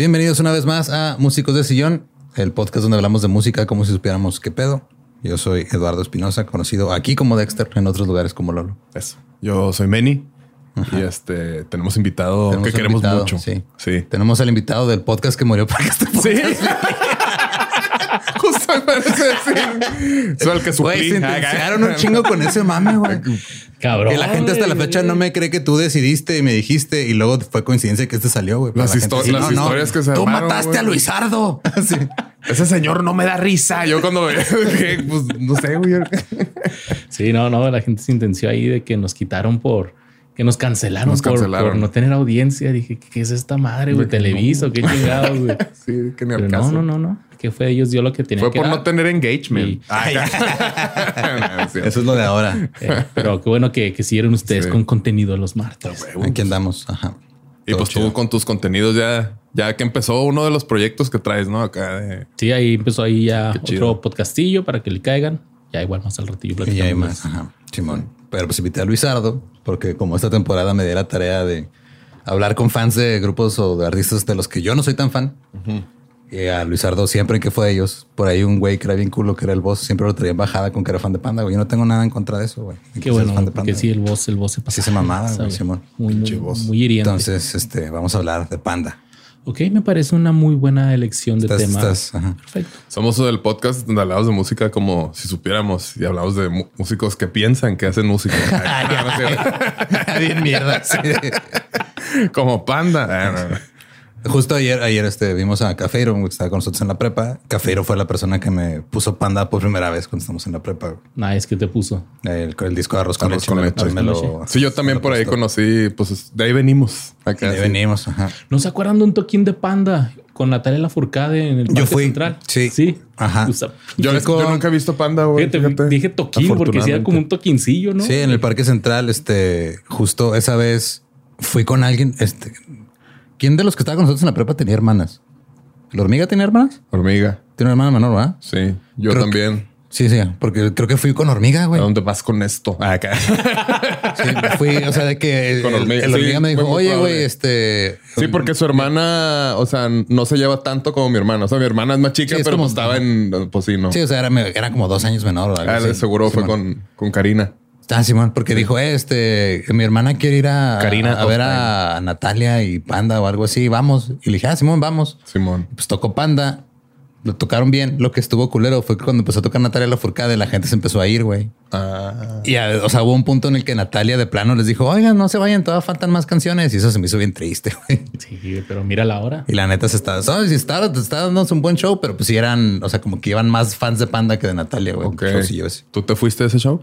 Bienvenidos una vez más a Músicos de Sillón, el podcast donde hablamos de música como si supiéramos qué pedo. Yo soy Eduardo Espinosa, conocido aquí como Dexter, en otros lugares como Lolo. Eso. Yo soy Manny. Y este tenemos invitado Tenemos que queremos invitado, mucho. Sí. Sí. Tenemos al invitado del podcast que murió para que este Sí. Justo me parece decir. Soy el que Güey, suplí. sentenciaron un chingo con ese mame, güey. Cabrón. Que la gente hasta la fecha no me cree que tú decidiste y me dijiste y luego fue coincidencia que este salió, güey. Las la histo- sí, las historias que se Tú armaron, mataste güey. a Luisardo. Sí. Ese señor no me da risa. Yo cuando veo que, pues no sé, güey. Sí, no, no, la gente se intenció ahí de que nos quitaron por que nos cancelaron, Nos por- cancelaron. Por, no tener audiencia. Dije, ¿qué es esta madre, güey? Televiso, qué chingados, güey. Sí, que ni al caso. no, no, no, no. Que fue ellos dio lo que tenía Fue que por dar. no tener engagement. Y- Ah. Eso es lo de ahora. Eh, pero qué bueno que, que siguieron ustedes Sí. con contenido los martes. Aquí andamos. Ajá. Y Todo pues chido. tú con tus contenidos ya, ya que empezó uno de los proyectos que traes, ¿no? Acá de Sí, ahí empezó ahí ya otro podcastillo para que le caigan. Ya igual más al ratillo Y ya hay más. Ajá. Simón. Pero pues invité a Luisardo porque como esta temporada me di la tarea de hablar con fans de grupos o de artistas de los que yo no soy tan fan. Y a Luisardo siempre que fue de ellos, por ahí un güey que era bien culo, que era el boss, siempre lo traía en bajada con que era fan de Panda, güey. Yo no tengo nada en contra de eso, güey. Qué Que bueno, fan de porque Panda, sí, el voz, el voz se pasa. Sí se mamaba, güey. Simón. Muy, muy, muy hiriente. Entonces, este, vamos a hablar de Panda. Ok, me parece una muy buena elección de Estás- tema. estás, ajá. Perfecto. Somos el podcast donde hablamos de música como si supiéramos y hablamos de músicos que piensan que hacen música. bien mierda. sí. como panda. Justo ayer, ayer este, vimos a Cafeiro, que estaba con nosotros en la prepa. Cafeiro fue la persona que me puso Panda por primera vez cuando estamos en la prepa. Nah, es que te puso. El, el disco de Arroz con Arroz leche. con leche. me lo- Sí, yo también por ahí conocí, pues de ahí venimos. Acá, De ahí sí. venimos. Ajá. ¿No se acuerdan de un toquín de panda con Natalia Lafourcade en el Yo Parque fui. Central? Sí. Sí. Ajá. O sea, Yo, yo nunca he visto panda, güey. fíjate, fíjate. dije toquín porque sí era como un toquincillo, ¿no? Sí, en el Parque Central, este, justo esa vez fui con alguien. Este, ¿quién de los que estaba con nosotros en la prepa tenía hermanas? ¿La hormiga tenía hermanas? Hormiga. Tiene una hermana menor, ¿verdad? Sí, yo Creo también. Sí, sí, porque creo que fui con hormiga, ¿A güey. dónde vas con esto? Ah, Acá. Sí, fui, o sea, de que el, Con hormiga, el sí, hormiga me dijo, oye, güey, este. Sí, porque su hermana, o sea, no se lleva tanto como mi hermana. O sea, mi hermana es más chica, Sí, es pero como- pues estaba en, pues sí, ¿no? Sí, o sea, era, era como dos años menor. algo Ah, así. seguro fue con, con Karina. Ah, Simón, porque dijo, eh, este, mi hermana quiere ir a, Karina a ver a Natalia y Panda o algo así, vamos. Y le dije, ah, Simón, vamos. Simón. Pues tocó Panda, lo tocaron bien. Lo que estuvo culero fue que cuando empezó a tocar Natalia Lafourcade, la gente se empezó a ir, güey. Ah, Y, a- o sea, hubo un punto en el que Natalia de plano les dijo, oigan, no se vayan, todavía faltan más canciones. Y eso se me hizo bien triste, güey. Sí, pero mira la hora. Y la neta se está. Si está, está dándonos un buen show, pero pues sí eran, o sea, como que iban más fans de Panda que de Natalia, güey. ¿Tú te fuiste a ese show?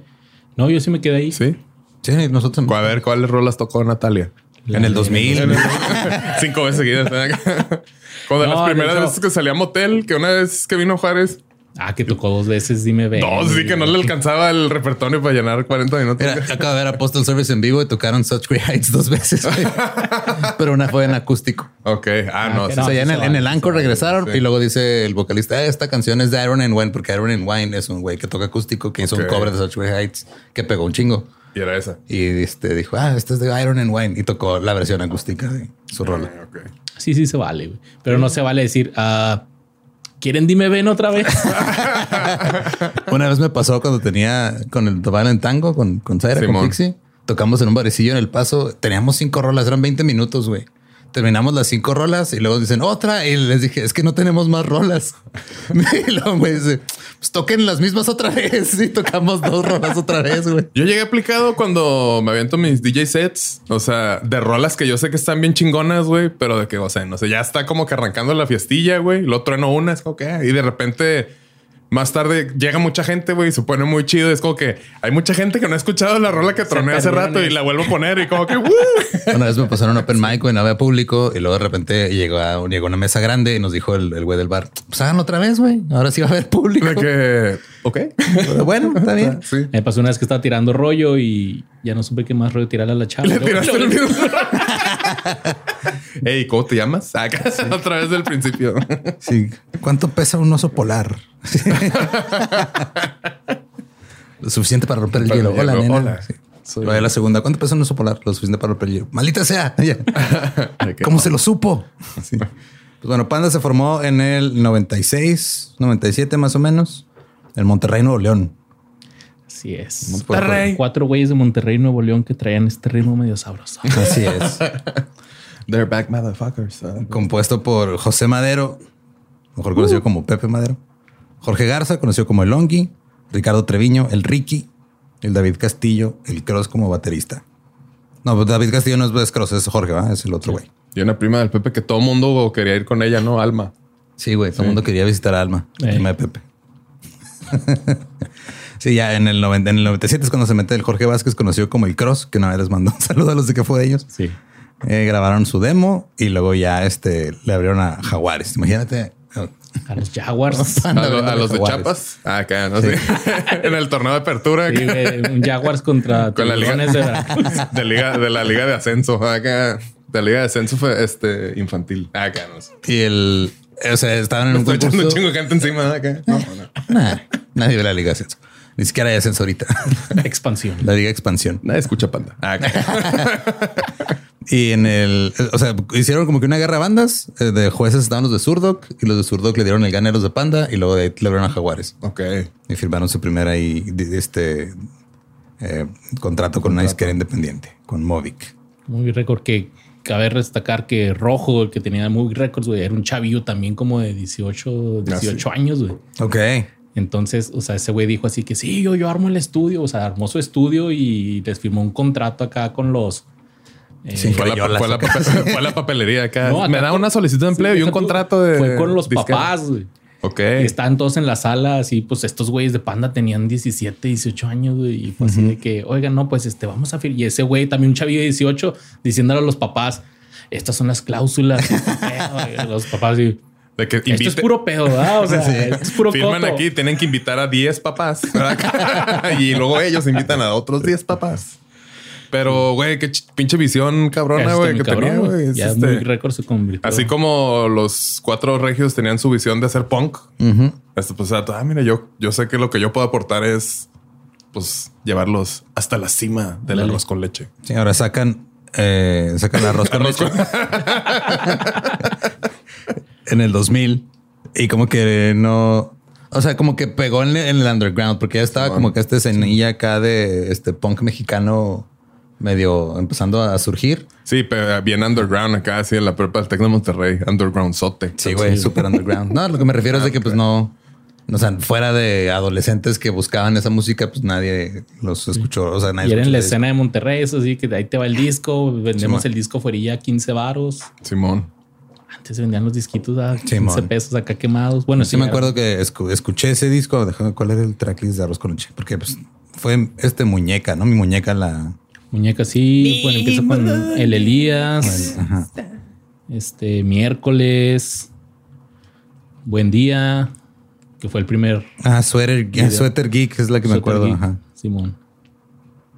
No, yo sí me quedé ahí. Sí. Sí, nosotros A ver, ¿cuáles rolas tocó Natalia? en el 2000. Cinco veces seguidas. Como de No, las primeras hecho- veces que salía a motel, que una vez que vino Juárez, Ah, que tocó dos veces, dime ve. dos, sí que no le alcanzaba el repertorio para llenar 40 minutos. Mira, acabo de ver a Postal Service en vivo y tocaron Such Great Heights dos veces, pero una fue en acústico. Ok, ah, no. que sí, o sea, ya en el, en el Anchor regresaron sí. y luego dice el vocalista, "Eh, esta canción es de Iron and Wine, porque Iron and Wine es un güey que toca acústico, que hizo Ok. un cover de Such Great Heights que pegó un chingo. Y era esa. Y este dijo, ah, este es de Iron and Wine y tocó la versión acústica de su rola. Ah, ok. Sí, sí se vale, güey. Pero no se vale decir, ah, ¿quieren dime ven otra vez? Una vez me pasó cuando tenía con el tocaba en tango con, con Zaira, con Simón. Pixie. Tocamos en un barecillo en el paso. Teníamos cinco rolas, eran 20 minutos, güey. Terminamos las cinco rolas y luego dicen otra. Y les dije, es que no tenemos más rolas. y luego me dice, pues toquen las mismas otra vez. Y tocamos dos rolas otra vez, güey. Yo llegué aplicado cuando me aviento mis DJ sets, o sea, de rolas que yo sé que están bien chingonas, güey, pero de que, o sea, no sé, ya está como que arrancando la fiestilla, güey, lo trueno una, es como que, ah, y de repente más tarde llega mucha gente, güey, y se pone muy chido. Es como que hay mucha gente que no ha escuchado la rola que troné hace rato y la vuelvo a poner y como que. Una vez me pasaron open mic, güey, no había público. Y luego de repente llegó a, llegó a una mesa grande y nos dijo el el güey del bar, pues háganlo otra vez, güey. Ahora sí va a haber público. de que, ok. Pero bueno, está bien. Sí. Me pasó una vez que estaba tirando rollo y ya no supe qué más rollo tirarle a la chava. Le tiraste el mismo. Ey, ¿cómo te llamas? Acá otra vez del principio. Sí. ¿Cuánto pesa un oso polar? Lo suficiente para romper el Para hielo. Hola, hielo. nena. Hola. Sí. De la segunda. ¿Cuánto pesa un oso polar? Lo suficiente para romper el hielo. Maldita sea. ¿Cómo se lo supo? Sí. Pues Pues bueno, Panda se formó en el 96, 97 más o menos, en Monterrey, Nuevo León. Así es. Monterrey. Cuatro güeyes de Monterrey, Nuevo León, que traían este ritmo medio sabroso. Así es. They're back motherfuckers. Ah. Compuesto por José Madero, mejor conocido como Pepe Madero, Jorge Garza, conocido como El Ongi, Ricardo Treviño, el Ricky, el David Castillo, el Cross como baterista. No, pues David Castillo no es Cross, es Jorge, ¿va? es el otro güey. Y una prima del Pepe que todo mundo quería ir con ella, ¿no? Alma. Sí, güey, todo el mundo quería visitar a Alma, la Eh. prima de Pepe. sí, ya en el, 90, en el 97 es cuando se mete el Jorge Vázquez, conocido como el Cross, que una vez les mandó un saludo a los de que fue de ellos. Sí. Eh, grabaron su demo y luego ya este, le abrieron a Jaguares. Imagínate. A los Jaguars. A, lo- a los de Jaguares. Chapas. Ah, acá, no sé. en el torneo de apertura. Sí, un Jaguars contra Con la liga. De Veracruz. de, liga, de la liga de ascenso. Acá. De la liga de ascenso fue este infantil. Acá, no sé. Y el. O sea, estaban en un estoy echando un concurso. chingo de gente encima. Acá. No, no. Nah, nadie ve la Liga de Ascenso. Ni siquiera hay ascenso ahorita. Expansión. la Liga Expansión. Nadie escucha panda. Ah, Acá. Y en el. O sea, hicieron como que una guerra de bandas. eh, De jueces estaban los de Surdoc y los de Surdoc le dieron el ganeros de Panda y luego de ahí le abrieron a Jaguares. ok. Y firmaron su primera ahí, de- este eh, contrato con una disquera independiente, con Movic. Muy récord que cabe destacar que Rojo, el que tenía muy récords, güey, era un chavillo también como de 18, 18 años, güey. Ok. Entonces, o sea, ese güey dijo así que sí, yo, yo armo el estudio, o sea, armó su estudio y les firmó un contrato acá con los... eh, Sí. Fue la, fue, la acá. papel- fue la papelería acá. No, acá Me da con- una solicitud de empleo sí, y un contrato de. Fue con los disquera. papás, güey. Ok. Estaban todos en la sala, así, pues estos güeyes de Panda tenían 17, 18 años, güey, y fue así de que, oigan, no, pues este, vamos a firmar. Y ese güey, también un chavillo de 18, diciéndole a los papás, estas son las cláusulas. este pedo", güey. los papás, y, De que esto es invite- puro pedo, ¿verdad? O sea, Sí. esto es puro Firman coto. aquí, tienen que invitar a 10 papás. y luego ellos invitan a otros 10 papás. Pero, güey, qué ch- pinche visión cabrona, güey, que cabrón, tenía, güey. Ya este- muy récord se convirtió. Así como los cuatro regios tenían su visión de hacer punk. Ujú. Esto, pues, ah, mira, yo, yo sé que lo que yo puedo aportar es, pues, llevarlos hasta la cima del arroz con leche. Sí, ahora sacan, eh, sacan arroz con leche en el 2000 y como que no, o sea, como que pegó en, en el underground porque ya estaba como que esta escenilla acá de este punk mexicano medio empezando a surgir. Sí, pero bien underground acá, así en la prepa del Tec de Monterrey. Underground sote. Sí, güey, súper underground. No, lo que me refiero es de que pues no, o sea, fuera de adolescentes que buscaban esa música, pues nadie los escuchó. O sea, nadie Y era en la escena de Monterrey, eso sí, que de ahí te va el disco, vendemos Simón. el disco fuerilla 15 varos. Simón. Antes vendían los disquitos a 15 Simón. pesos acá quemados. Bueno, Sí, me era- acuerdo que escu- escuché ese disco. Déjame cuál era el tracklist de Arroz con Leche, porque pues, fue este muñeca, ¿no? Mi muñeca la. Muñeca sí, bueno, empieza con el Elías, Ajá. este miércoles, buen día, que fue el primer Ah, Sweater, Sweater Geek es la que me acuerdo. Geek, Ajá. Simón.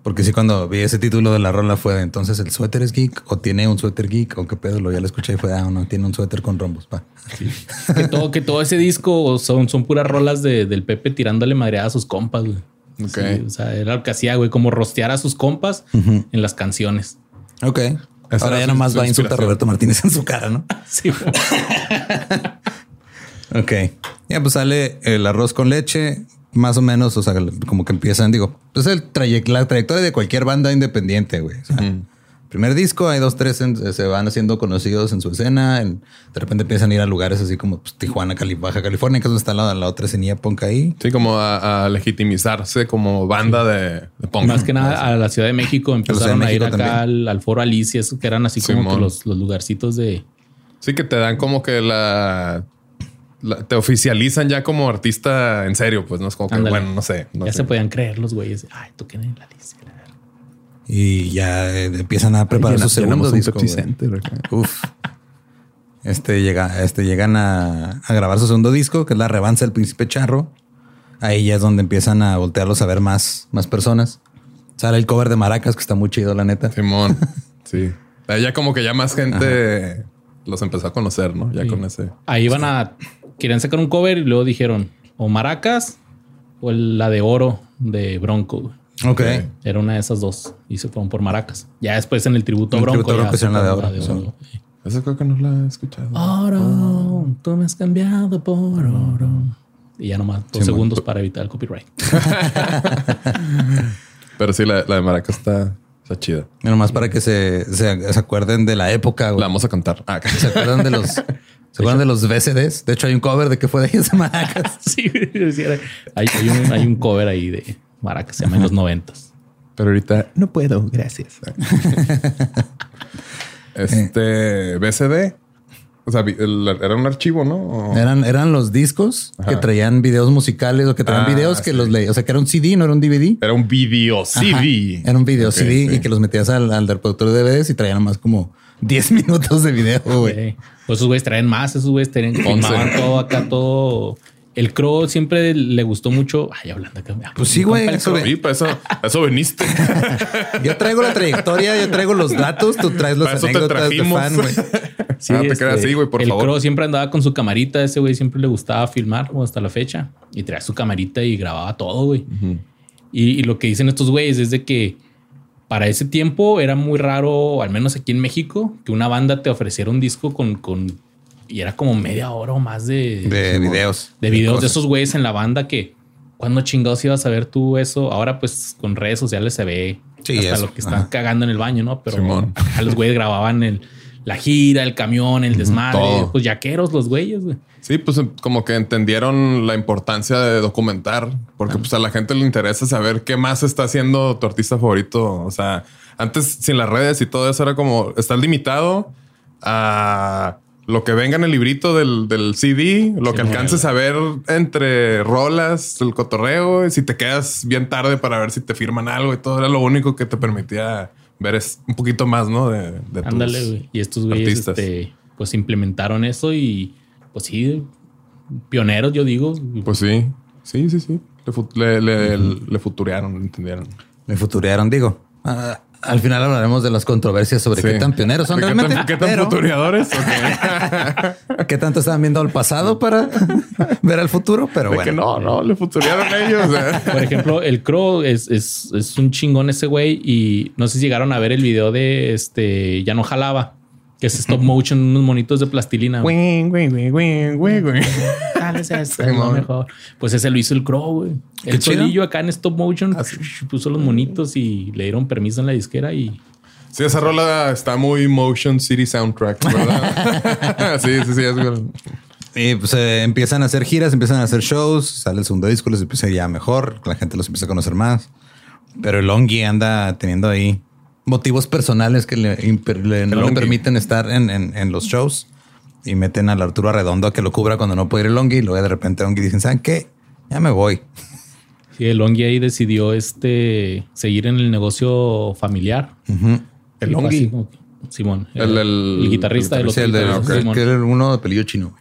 Porque sí, cuando vi ese título de la rola fue de, entonces el suéter es geek o tiene un suéter geek o qué pedo. Lo ya lo escuché y fue, ah, no, tiene un suéter con rombos. Va. Que todo, que todo ese disco son, son puras rolas de, del Pepe tirándole madreada a sus compas, güey. Ok. Sí, o sea, era lo que hacía, güey, como rostear a sus compas en las canciones. Ok. Esa Ahora ya su- nomás su va a insultar a. Roberto Martínez en su cara, ¿no? Sí. Ok. Ya pues sale el arroz con leche, más o menos, o sea, como que empiezan, digo, pues el trayec- la trayectoria de cualquier banda independiente, güey. O sea, Primer disco, hay dos, tres, en- se van haciendo conocidos en su escena. en- de repente empiezan a ir a lugares así como pues, Tijuana, Cali, Baja California, que es donde está la, la otra escenilla punk ahí. Sí, como a, a legitimizarse como banda de, de punk. Más que nada a la Ciudad de México empezaron a ir acá al, al Foro Alicia, eso que eran así como Simón. que los, los lugarcitos de... Sí, que te dan como que la, la- te oficializan ya como artista en serio, pues no es como que, Ándale. bueno, no sé. no ya sé. se podían creer los güeyes. Ay, toquen en la Alicia. Y ya eh, empiezan a preparar Llena- su segundo disco. Pepsi güey. Center acá. Uf. Este llega, este llegan a, a grabar su segundo disco, que es La Revanza del Príncipe Charro. Ahí ya es donde empiezan a voltearlos a ver más, más personas. Sale el cover de Maracas, que está muy chido, la neta. Simón. sí. Ahí Ya como que ya más gente los empezó a conocer, ¿no? Ya Sí. con ese. Ahí iban a... Querían sacar un cover y luego dijeron o Maracas o la de oro de Bronco. Ok. Era una de esas dos y se fueron por Maracas. Ya después en el tributo el Bronco. tributo Bronco la de oro, sí. Eso creo que no la he escuchado. Oro, tú me has cambiado por oro. Y ya nomás dos segundos para evitar el copyright. Pero sí, la, la de Maracas está, está chida. Y nomás para que se, se, se acuerden de la época, güey. La vamos a cantar. Ah, ¿Se acuerdan de los, ¿se acuerdan de los VCDs? De hecho, hay un cover de que fue de ellos Maracas. sí, hay, hay un, hay un cover ahí de Maracas, se llama en los noventas. Pero ahorita no puedo, gracias. este BCD. O sea, era un archivo, ¿no? O- Eran, eran los discos que traían videos musicales o que traían Ah, videos que sí. los leí. O sea, que era un CD, no era un DVD. Era un video CD. Ajá. Era un video Ok, CD sí. y que los metías al, al reproductor de DVDs y traían más como 10 minutos de video, güey. Güey. Pues esos güeyes traen más, esos güeyes traen, filmaban todo acá, todo. El Crow siempre le gustó mucho. Ay, hablando acá. Pues sí, güey, eso Sí, para eso, para eso viniste. Yo traigo la trayectoria, yo traigo los datos, tú traes los Para anécdotas de fan, güey. Sí, Ah, te este, así, güey, por el favor. Crow siempre andaba con su camarita. Ese güey siempre le gustaba filmar hasta la fecha y traía su camarita y grababa todo, güey. y, y lo que dicen estos güeyes es de que para ese tiempo era muy raro, al menos aquí en México, que una banda te ofreciera un disco con, con y era como media hora o más de, De videos. de videos de cosas. esos güeyes en la banda que cuando chingados ibas a ver tú eso. Ahora, pues con redes sociales se ve Sí, hasta eso. lo que están Ajá. cagando en el baño, no? Pero Simón. acá los güeyes grababan el, la gira, el camión, el desmadre, todo. pues yaqueros los güeyes, güey. Sí, pues como que entendieron la importancia de documentar, porque pues a la gente le interesa saber qué más está haciendo tu artista favorito. O sea, antes sin las redes y todo eso era como estás limitado a lo que venga en el librito del, del CD, lo que alcances a ver entre rolas, el cotorreo, y si te quedas bien tarde para ver si te firman algo y todo era lo único que te permitía ver es un poquito más, ¿no? De, de tus Ándale, güey. Y estos güeyes, artistas. este, pues implementaron eso y pues sí, pioneros, yo digo. Pues sí, sí, sí, sí. Le, le, le- le futurearon, le entendieron. Me futurearon, digo. Ah, al final hablaremos de las controversias sobre Sí. qué tan pioneros son ¿Qué realmente. tan, qué tan pero futureadores? Ok. qué tanto estaban viendo al pasado para ver al futuro, pero De bueno. que no, no, le futurearon ellos. eh. Por ejemplo, el Crow es, es, es un chingón ese güey y no sé si llegaron a ver el video de este Ya no jalaba, que es stop motion, unos monitos de plastilina. güey. Güey, güey, güey, güey, mejor. Pues ese lo hizo el Crow, güey. El solillo acá en stop motion Ah, puso los monitos y le dieron permiso en la disquera y Sí, esa rola está muy Motion City Soundtrack, ¿verdad? sí, sí, sí. Es verdad. Y pues eh, empiezan a hacer giras, empiezan a hacer shows, sale el segundo disco, les empieza ya mejor, la gente los empieza a conocer más. Pero el Longi anda teniendo ahí motivos personales que le, imper- le- no le permiten estar en, en- en los shows y meten al Arturo Arredondo a que lo cubra cuando no puede ir el Longi y luego de repente Longi dicen, ¿saben qué? Ya me voy. sí, el Longi ahí decidió este seguir en el negocio familiar. El Longi. Simón, El- el- guitarrista el de los Sí, el de- ok. Simón. que era uno de pelillo chino.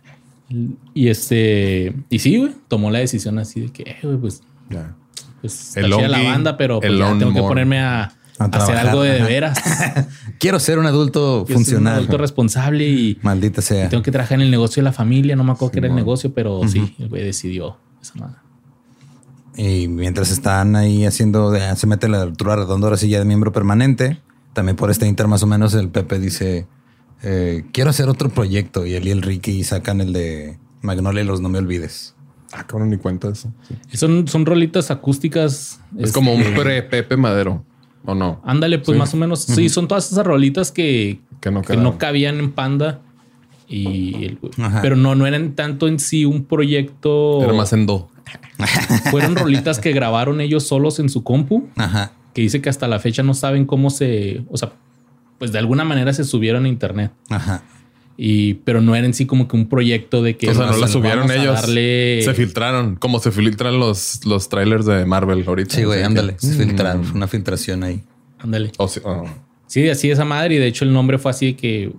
Y este, y sí, güey, tomó la decisión así de que, eh, güey, pues, Ya. pues El está chida la Longi, banda, pero pues, ya tengo que ponerme a hacer algo de, veras. Quiero ser un adulto soy funcional. Un adulto responsable y, Maldita y sea. tengo que trabajar en el negocio de la familia. No me acuerdo qué era el negocio, pero sí, el güey decidió esa madre. Y mientras están ahí haciendo, se mete la altura redonda ahora sí ya de miembro permanente. También por este inter más o menos el Pepe dice, eh, quiero hacer otro proyecto. Y él y el Ricky sacan el de Magnolia y los No Me Olvides. Ah, cabrón, ni cuenta eso. Sí. Son, son rolitas acústicas. Es este, como un pre-Pepe Madero, ¿o no? Ándale, pues Sí. más o menos. Sí, son todas esas rolitas que, Que no que quedaron. no cabían en Panda. Y el- pero no, no eran tanto en sí un proyecto. Era más en do. Fueron rolitas que grabaron ellos solos en su compu, Ajá. que dice que hasta la fecha no saben cómo se, o sea, pues de alguna manera se subieron a internet. Ajá. Y, pero no era en sí como que un proyecto de que O sea, no la a- subieron ellos. darle- Se filtraron, como se filtran los, los trailers de Marvel ahorita. Sí, güey, ándale. que- Se filtraron. Fue una filtración ahí. Ándale. Sí, oh. Sí, así esa madre. Y de hecho el nombre fue así de que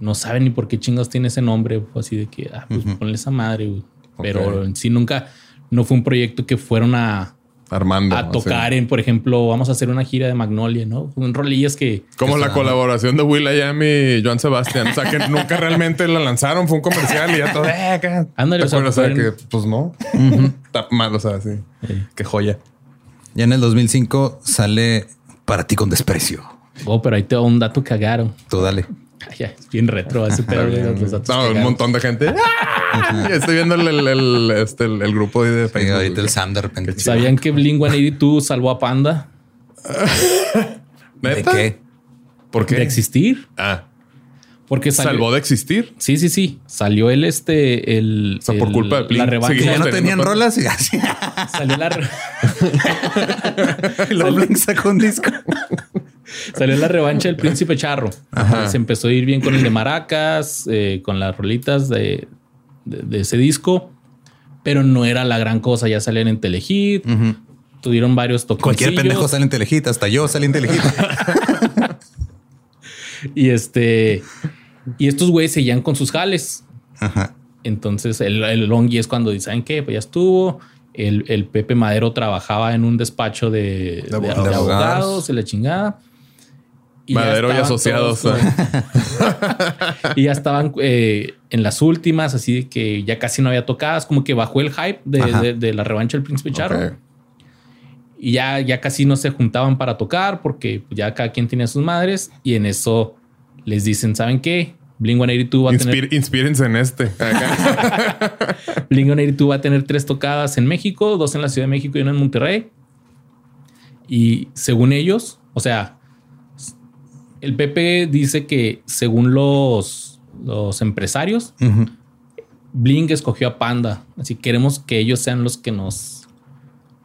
no saben ni por qué chingados tiene ese nombre. Fue así de que, ah, pues ponle esa madre. güey. Pero en sí nunca, no fue un proyecto que fueron a, Armando. a así. tocar en, por ejemplo, vamos a hacer una gira de Magnolia, ¿no? Un rolillas que... Como que la colaboración de Will y Joan Sebastián. O sea, que nunca realmente la lanzaron. Fue un comercial y ya todo. eh. Ándale, ¿Te o sea, acuerdas? O sea, fueron- que pues no. Está mal, o sea, sí. Sí. Qué joya. Ya en el 2005 sale Para ti con desprecio. Oh, pero ahí te da un dato cagado. Tú dale. Ya, es bien retro ese pedo. güey, los datos No, un montón de gente. ¡Ah! Estoy viendo el, el, el- este, el, el grupo de Sí, Facebook. ahorita el Sam de repente. ¿Sabían que Blink 182 salvó a Panda ¿De ¿Neta? qué? ¿Por qué? de existir? Ah, Porque salió, salvó de existir. Sí, sí, sí. Salió el este, el. O sea, por culpa de Blink. La revancha. Que ya no tenían rolas y así. Salió la, luego Blink sacó un disco. salió la revancha del Príncipe Charro. Se empezó a ir bien con el de Maracas, eh, con las rolitas de, de- de ese disco, pero no era la gran cosa. Ya salían en Telehit, tuvieron varios toques. Cualquier pendejo sale en Telejita, hasta yo salí en Telejita. Y este. Y estos güeyes seguían con sus jales. Ajá. Entonces el, el Longi es cuando dicen, ¿saben qué? Pues ya estuvo. El, el Pepe Madero trabajaba en un despacho de, de- abogados. de abogados y la chingada. Y ya Madero y asociados. todos, y ya estaban eh, en las últimas, así que ya casi no había tocadas, como que bajó el hype de, Ajá. de- de la revancha del Príncipe Charro. Y ya, ya casi no se juntaban para tocar porque ya cada quien tenía sus madres. Y en eso les dicen, ¿saben qué? Blink 182 va a tener inspírense en este. Acá. Blink 182 va a tener tres tocadas en México, dos en la Ciudad de México y una en Monterrey. Y según ellos, o sea, el PP dice que según los, los empresarios, Ujú. Blink escogió a Panda. Así queremos que ellos sean los que nos,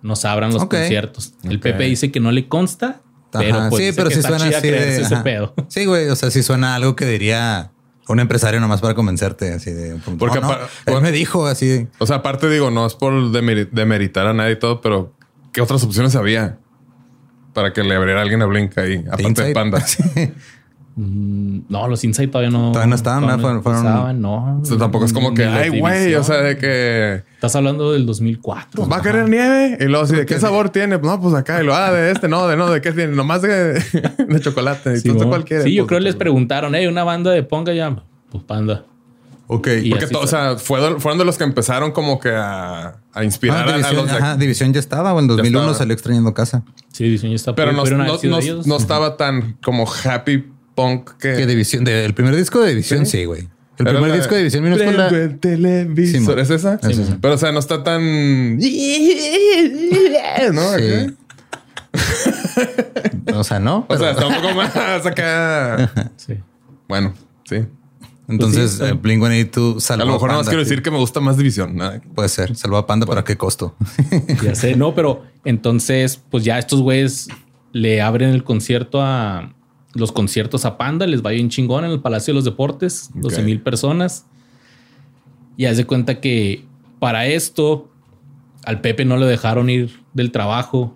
nos abran los conciertos. El Ok. PP dice que no le consta, pero Ajá. pues sí, pero sí suena así de. ese ajá. pedo. Sí, güey. O sea, sí suena algo que diría un empresario nomás para convencerte. Así de. Porque no, no, él me dijo así. O sea, aparte digo, no es por demeri- demeritar a nadie y todo, pero ¿qué otras opciones había? Para que le abriera a alguien a Blink ahí, aparte de. Panda. Mm, No, los Insight todavía no. Todavía no estaban, ¿verdad? Fueron- fueron- no. O sea, tampoco es como que, ay, güey, o sea, de que Estás hablando del 2004. va a querer nieve. Y luego, así, ¿de qué sabor tiene? No, pues acá. Y lo, ah, de este, no, de no, de qué tiene, nomás de, de chocolate. Y Sí, ¿no? cualquiera. Sí, yo Pues, creo que les preguntaron, hey, una banda de Ponga ya. Pues Panda. Ok. Y Porque, así to- o fue. sea, fueron, fueron de los que empezaron como que a, a inspirar Ah, a- a, división, los de ajá, división ya estaba. O en 2001 estaba. salió extrañando casa. Sí, diseño está Pero no, no, no- no estaba tan como happy punk que. Que división de, el primer disco de división, sí, güey. El primer la- disco de división minúscula. El televisor. Sí. ¿Es esa? Es esa. Pero, o sea, no está tan. ¿No? Sí. o sea, no. O sea, está un poco más acá. Sí. Bueno, sí. entonces, pues sí, eh, Blink 182 salvó A lo mejor nada más quiero sí. decir que me gusta más División. Nada. Puede ser. Salvó a Panda, pero ¿a qué costo? Ya sé, no, pero entonces, pues ya estos güeyes le abren el concierto a los conciertos a Panda, les va bien chingón en el Palacio de los Deportes, 12 mil personas. Y haz de cuenta que para esto al Pepe no le dejaron ir del trabajo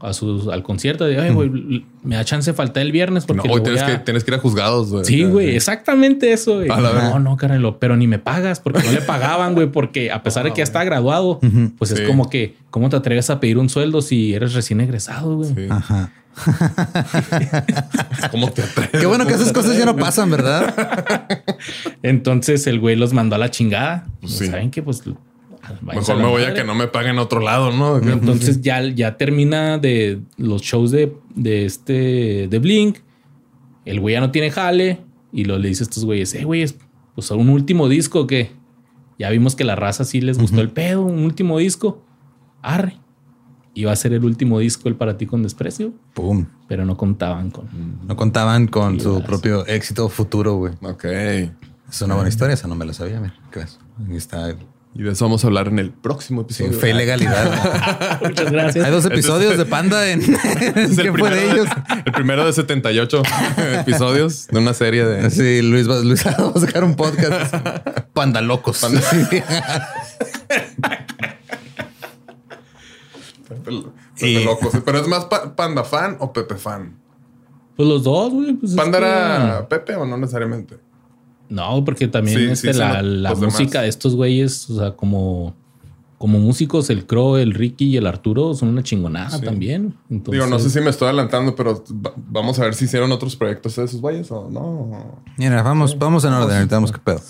a sus, al concierto. De, "Ay, güey, me da chance de faltar el viernes No, porque hoy tienes, a-". que, tienes que ir a juzgados. güey. Sí, güey, exactamente eso. güey. Vez. No, no, carnalo, pero ni me pagas porque no le pagaban, güey, porque a pesar de que ya está graduado, pues Sí. es como que, ¿cómo te atreves a pedir un sueldo si eres recién egresado, güey? Sí. Ajá. ¿Cómo te atreves? Qué bueno que esas cosas ya no pasan, ¿verdad? Entonces el güey los mandó a la chingada. Pues sí. ¿Saben qué? Pues Mejor me voy a que no me paguen a otro lado, ¿no? Entonces ya, ya termina de los shows de, de este de Blink. El güey ya no tiene jale y lo le dice a estos güeyes, eh, güeyes, pues un último disco que ya vimos que la raza sí les gustó el pedo, un último disco. Arre. Iba a ser el último disco el para ti con desprecio, Pum. pero no contaban con. No contaban con Sí, su propio éxito futuro, güey. Ok. Es una buena historia, esa no me la sabía. Mira, ¿qué ves? Ahí está. Y de eso vamos a hablar en el próximo Sí, episodio. fe y legalidad. Muchas gracias. Hay dos episodios de Panda en. Es ¿Qué el fue primero, de ellos? el primero de 78 episodios de una serie de... Sí, Luis va, Luis va a sacar un podcast. Panda locos. Sí. Pepe Y- Loco, sí. Pero es más pa- Panda fan o Pepe fan. Pues los dos, güey. Pues es ¿Panda que- era Pepe o no necesariamente? No, porque también Sí, este, sí, la, demás. música de estos güeyes, o sea, como, como músicos, el Crow, el Ricky y el Arturo son una chingonada Sí. también. Entonces, Digo, no sé si me estoy adelantando, pero va- vamos a ver si hicieron otros proyectos de esos güeyes o no. Mira, vamos, vamos en orden. Ahorita vamos qué pedo.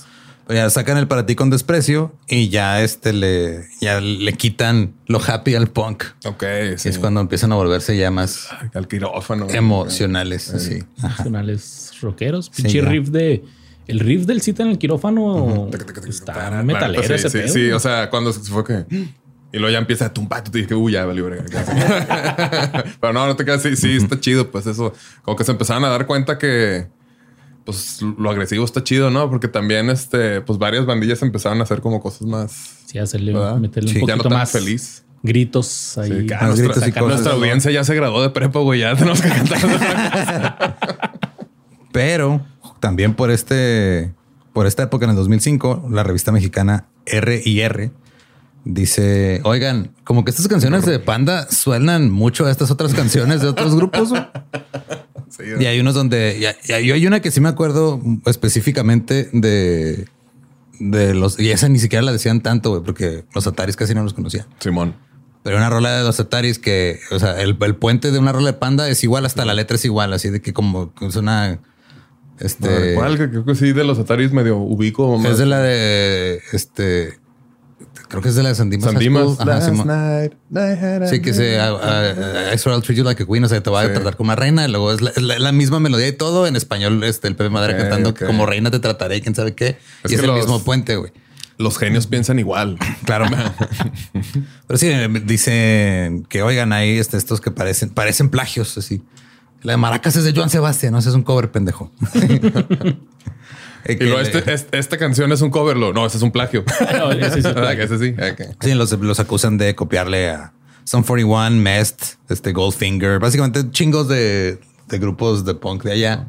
Ya sacan el para ti con desprecio y ya este le, ya le quitan lo happy al punk. Ok, Y sí. es cuando empiezan a volverse ya más Al quirófano. emocionales. así. Ajá. Nacionales rockeros. Sí, Pinche riff de. El riff del cita en el quirófano está Claro, metalero sí, ese sí, pedo. sí, o sea, cuando se fue que... Y luego ya empieza a tumbar, tú te dije, uy, ya valió verga. Pero no, no te quedas, sí, sí, está chido, pues eso. Como que se empezaron a dar cuenta que, pues, lo agresivo está chido, ¿no? Porque también, este, pues, varias bandillas empezaron a hacer como cosas más... Sí, hacerle, ¿verdad? meterle Sí, un ya no poquito tan más feliz. gritos ahí. Sí, que, ah, Más nuestra, gritos y acá cosas, nuestra ¿no? audiencia ya se graduó de prepa, güey. Ya tenemos que cantar. Pero también por este, por esta época en el 2005, la revista mexicana R&R dice, oigan, como que estas canciones de Panda suenan mucho a estas otras canciones de otros grupos. güey". Sí, Y hay unos donde, y hay, una que sí me acuerdo específicamente de, de los, y esa ni siquiera la decían tanto, güey, porque los Ataris casi no los conocía. Simón. Pero una rola de los Ataris que, o sea, el, el puente de una rola de Panda es igual, hasta la letra es igual, así de que como es una, este, ¿Cuál? Que Creo que sí, de los Ataris medio ubico. más. es de la de, este, creo que es de la de Sandimas. Sandimas. Ajá, night, Sí, que se uh, uh, I swear I'll treat you like a queen, o sea, te va Sí. a tratar como una reina. Y luego es la, es la- la misma melodía y todo en español. Este, el Pepe Madera cantando que como reina te trataré, quién sabe qué. Es y es el los- mismo puente, güey. Los genios piensan igual. Claro. Pero sí, eh, dicen que oigan ahí este, estos que parecen, parecen plagios así. La de Maracas es de Joan Sebastián, no ese es un cover pendejo. Eh, Y que le- este, este- esta canción es un cover. lo- No, ese es un plagio. No, ese sí es ¿Verdad plagio. que ese sí. Sí, los, los acusan de copiarle a Sun 41, Mest, este Goldfinger, básicamente chingos de, de grupos de punk de allá.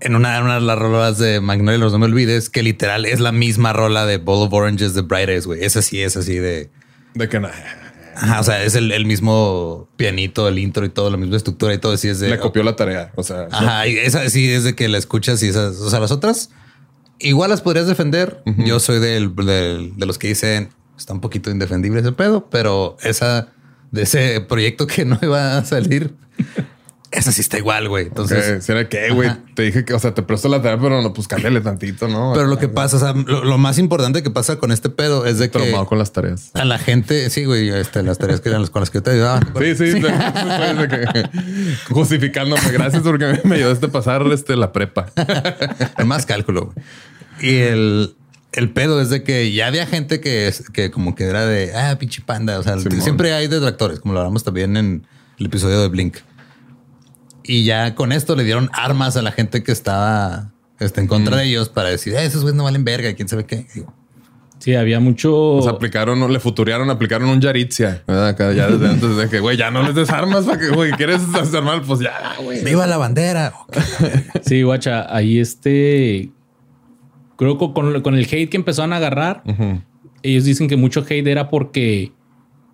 En una, una de las rolas de Magnolia, los no me olvides, que literal es la misma rola de Bowl of Oranges de Bright Eyes, güey. Es así, es así de. De que no. Ajá, o sea, es el, el mismo pianito, el intro y todo, la misma estructura y todo. Así es de. Le copió la tarea. O sea, Ajá, y esa sí es de que la escuchas y esas, o sea, las otras igual las podrías defender. Yo soy del, del- de los que dicen está un poquito indefendible ese pedo, pero esa de ese proyecto que no iba a salir, esa sí está igual, güey. Entonces, Entonces, ¿será que, güey? Te dije que, o sea, te presto la tarea, pero no, pues cámbiale tantito, ¿no? pero lo que pasa, o sea, lo, lo más importante que pasa con este pedo es de que Traumado con las tareas. a la gente, sí, güey, este, las tareas que eran las con las que yo te ayudaba. Sí, sí, que- justificándome. Gracias porque me ayudaste a pasar este, la prepa. Más cálculo. güey. Y el, el pedo es de que ya había gente que, es- que como que era de, ah, pinche panda. O sea, Simón. siempre hay detractores, como lo hablamos también en el episodio de Blink. Y ya con esto le dieron armas a la gente que estaba este, en contra de ellos para decir, "Eh, esos güeyes no valen verga, quién sabe qué. Digo, Sí, había mucho. Sea, aplicaron, le futurearon, aplicaron un Yaritzia. ya desde antes de que, güey, ya no les des armas para que, güey, quieres hacer mal, pues ya, güey. ¡Viva la bandera! Sí, guacha, ahí este. Creo que con, con el hate que empezaron a agarrar, ellos dicen que mucho hate era porque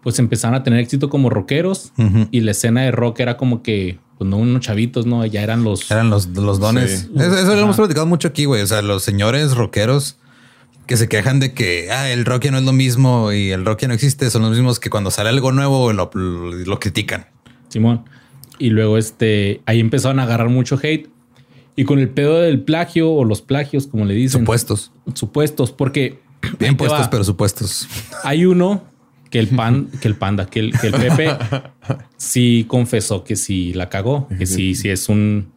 pues empezaron a tener éxito como rockeros y la escena de rock era como que, pues no unos chavitos, no, ya eran los. Eran los, los dones. Sí. Eso, eso lo hemos platicado mucho aquí, güey. O sea, los señores rockeros que se quejan de que ah, el rock ya no es lo mismo y el rock ya no existe, son los mismos que cuando sale algo nuevo lo, lo- lo critican. Simón. Y luego este, ahí empezaron a agarrar mucho hate. Y con el pedo del plagio o los plagios, como le dicen. Supuestos. Supuestos, porque Bien puestos, pero supuestos. hay uno que el pan, que el panda, que el, que el Pepe sí confesó que sí la cagó, que sí, sí es un.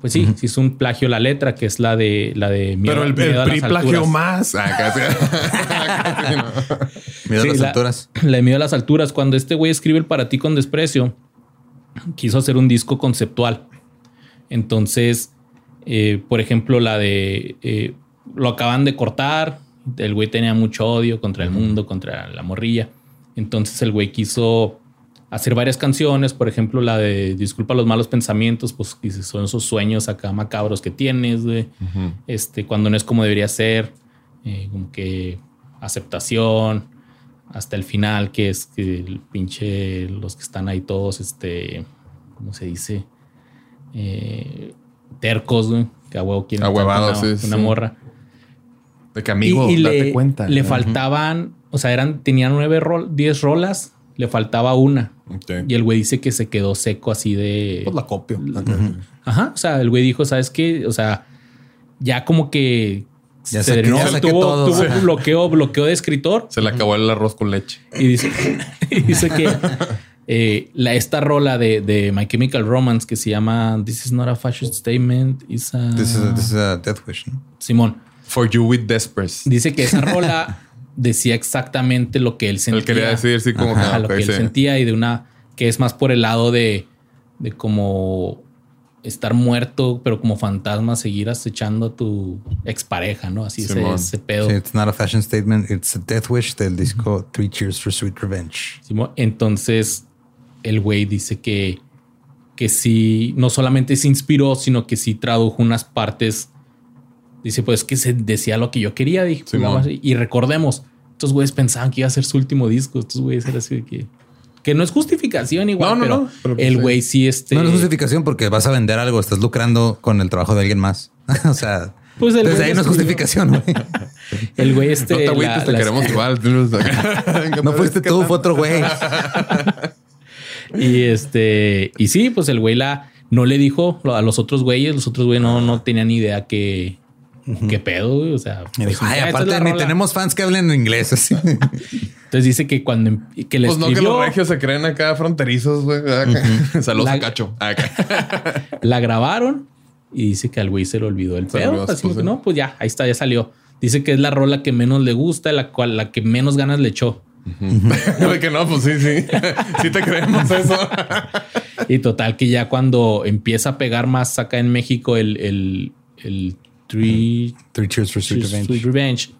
Pues sí, sí es un plagio la letra, que es la de la de miedo- Pero el, miedo el PRI plagió más. Casi. Casi no. Miedo Sí, a las la- alturas. La de miedo a las alturas. Cuando este güey escribe el para ti con desprecio, quiso hacer un disco conceptual. Entonces, eh, por ejemplo, la de eh, lo acaban de cortar. El güey tenía mucho odio contra el mundo, contra la morrilla. Entonces el güey quiso hacer varias canciones, por ejemplo, la de Disculpa los malos pensamientos, pues son esos sueños acá macabros que tienes, güey. Este, cuando no es como debería ser, eh, como que aceptación, hasta el final, que es que el pinche, los que están ahí todos, este, ¿cómo se dice? Eh, tercos, güey, que a huevo quieren Ahuevados, una, sí, una sí. morra. De que amigo, Y- y date le, cuenta. Le Ujú. faltaban, o sea, eran, tenían nueve rol, diez rolas, le faltaba una. Y el güey dice que se quedó seco así de. Pues la copio. Ajá. O sea, el güey dijo, ¿sabes qué? O sea, ya como que Ya se drenó, tuvo, todo. tuvo Ajá. bloqueo, bloqueo de escritor Se le acabó el arroz con leche. y dice, y dice que eh, la, esta rola de, de My Chemical Romance que se llama This is not a fascist statement, is a... This is a, this is a Death Wish, ¿no? Simón, For you with Despers. dice que esa rola decía exactamente lo que él sentía. Él quería decir, sí, como Ajá, que, lo ok, que él sí. sentía y de una que es más por el lado de, de como estar muerto, pero como fantasma, seguir acechando a tu expareja, ¿no? Así ese, ese pedo. Sí, it's not a fashion statement, it's a Death Wish del disco Three Cheers for Sweet Revenge. Simón. Entonces, el güey dice que, que sí, no solamente se inspiró, sino que sí tradujo unas partes. Dice, pues que se decía lo que yo quería. Dije, pues, y recordemos, estos güeyes pensaban que iba a ser su último disco. Estos güeyes eran así de que. Que no es justificación igual, No, no, pero, no, pero pues el güey sí, este. No es justificación porque vas a vender algo, estás lucrando con el trabajo de alguien más. o sea, Pues el desde ahí no es justificación, güey. El güey este. no te la- agüites, te las- queremos igual. No fuiste tú, fue otro güey. Y este, y sí, pues el güey la no le dijo a los otros güeyes, los otros güeyes no, no tenían idea que, qué pedo, güey. O sea, pues, dijo, ay, ya, esta es aparte ni rola". tenemos fans que hablen en inglés. Así. Entonces dice que cuando em- que le Pues no que los regios se creen acá fronterizos, güey. Saludos La- a Cacho. Acá. la grabaron y dice que al güey se le olvidó el Se pedo. olvidó, así pues, que sí. no, pues ya, ahí está, ya salió. Dice que es la rola que menos le gusta, la cual la que menos ganas le echó. De que no, pues sí, sí. Sí te creemos eso. Y total que ya cuando empieza a pegar más acá en México el, el, el Three Three Cheers for Sweet Sweet Revenge.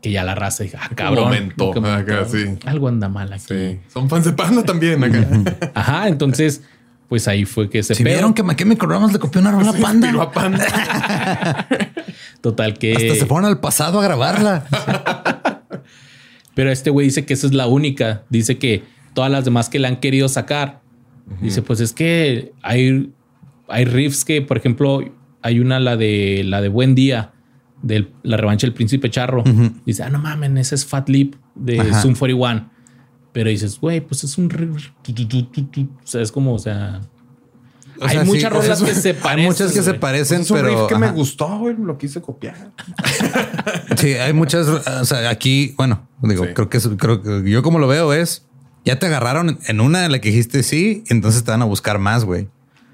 Que ya la raza dije, ah, cabrón. momento, que acá, sí. Algo anda mal aquí. Sí. Son fans de Panda también acá. Ajá, entonces, pues ahí fue que se pedo. vieron que My Chemical Romance le copió una rola Panda. a Panda. Total que. Hasta se fueron al pasado a grabarla. Pero este güey dice que esa es la única. Dice que todas las demás que le han querido sacar. Dice, pues es que hay, hay riffs que, por ejemplo, hay una, la de la de Buen Día, de la revancha del Príncipe Charro. Dice, ah, no mames, ese es Fat Lip de Ajá. Zoom 41. Pero dices, güey, pues es un. O sea, es como, o sea. O hay sea, sí, muchas sea, rolas es- que se Hay parecen. muchas que se güey. parecen, Es un pero. riff que me ajá. gustó, güey. Lo quise copiar. Sí, hay muchas. O sea, aquí, bueno, digo, Sí. creo que creo que yo como lo veo es ya te agarraron en una en la que dijiste sí, entonces te van a buscar más, güey.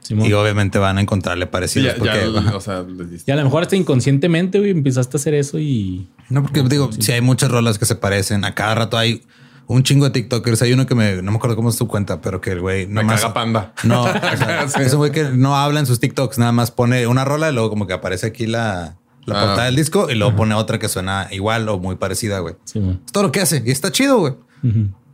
Simón. Y obviamente van a encontrarle Sí, parecidos. ya, porque, ya, ajá. o sea, les diste. Y a lo mejor hasta inconscientemente, güey, empezaste a hacer eso y. no, porque digo, si hay muchas rolas que se parecen. A cada rato hay un chingo de TikTokers. Hay uno que me no me acuerdo cómo es su cuenta, pero que el güey Me nomás- caga Panda. No, o sea, Sí. es un güey que no habla en sus TikToks, nada más pone una rola y luego como que aparece aquí la, la Ah. portada del disco y luego pone otra que suena igual o muy parecida, güey. Simón. Es todo lo que hace y está chido, güey.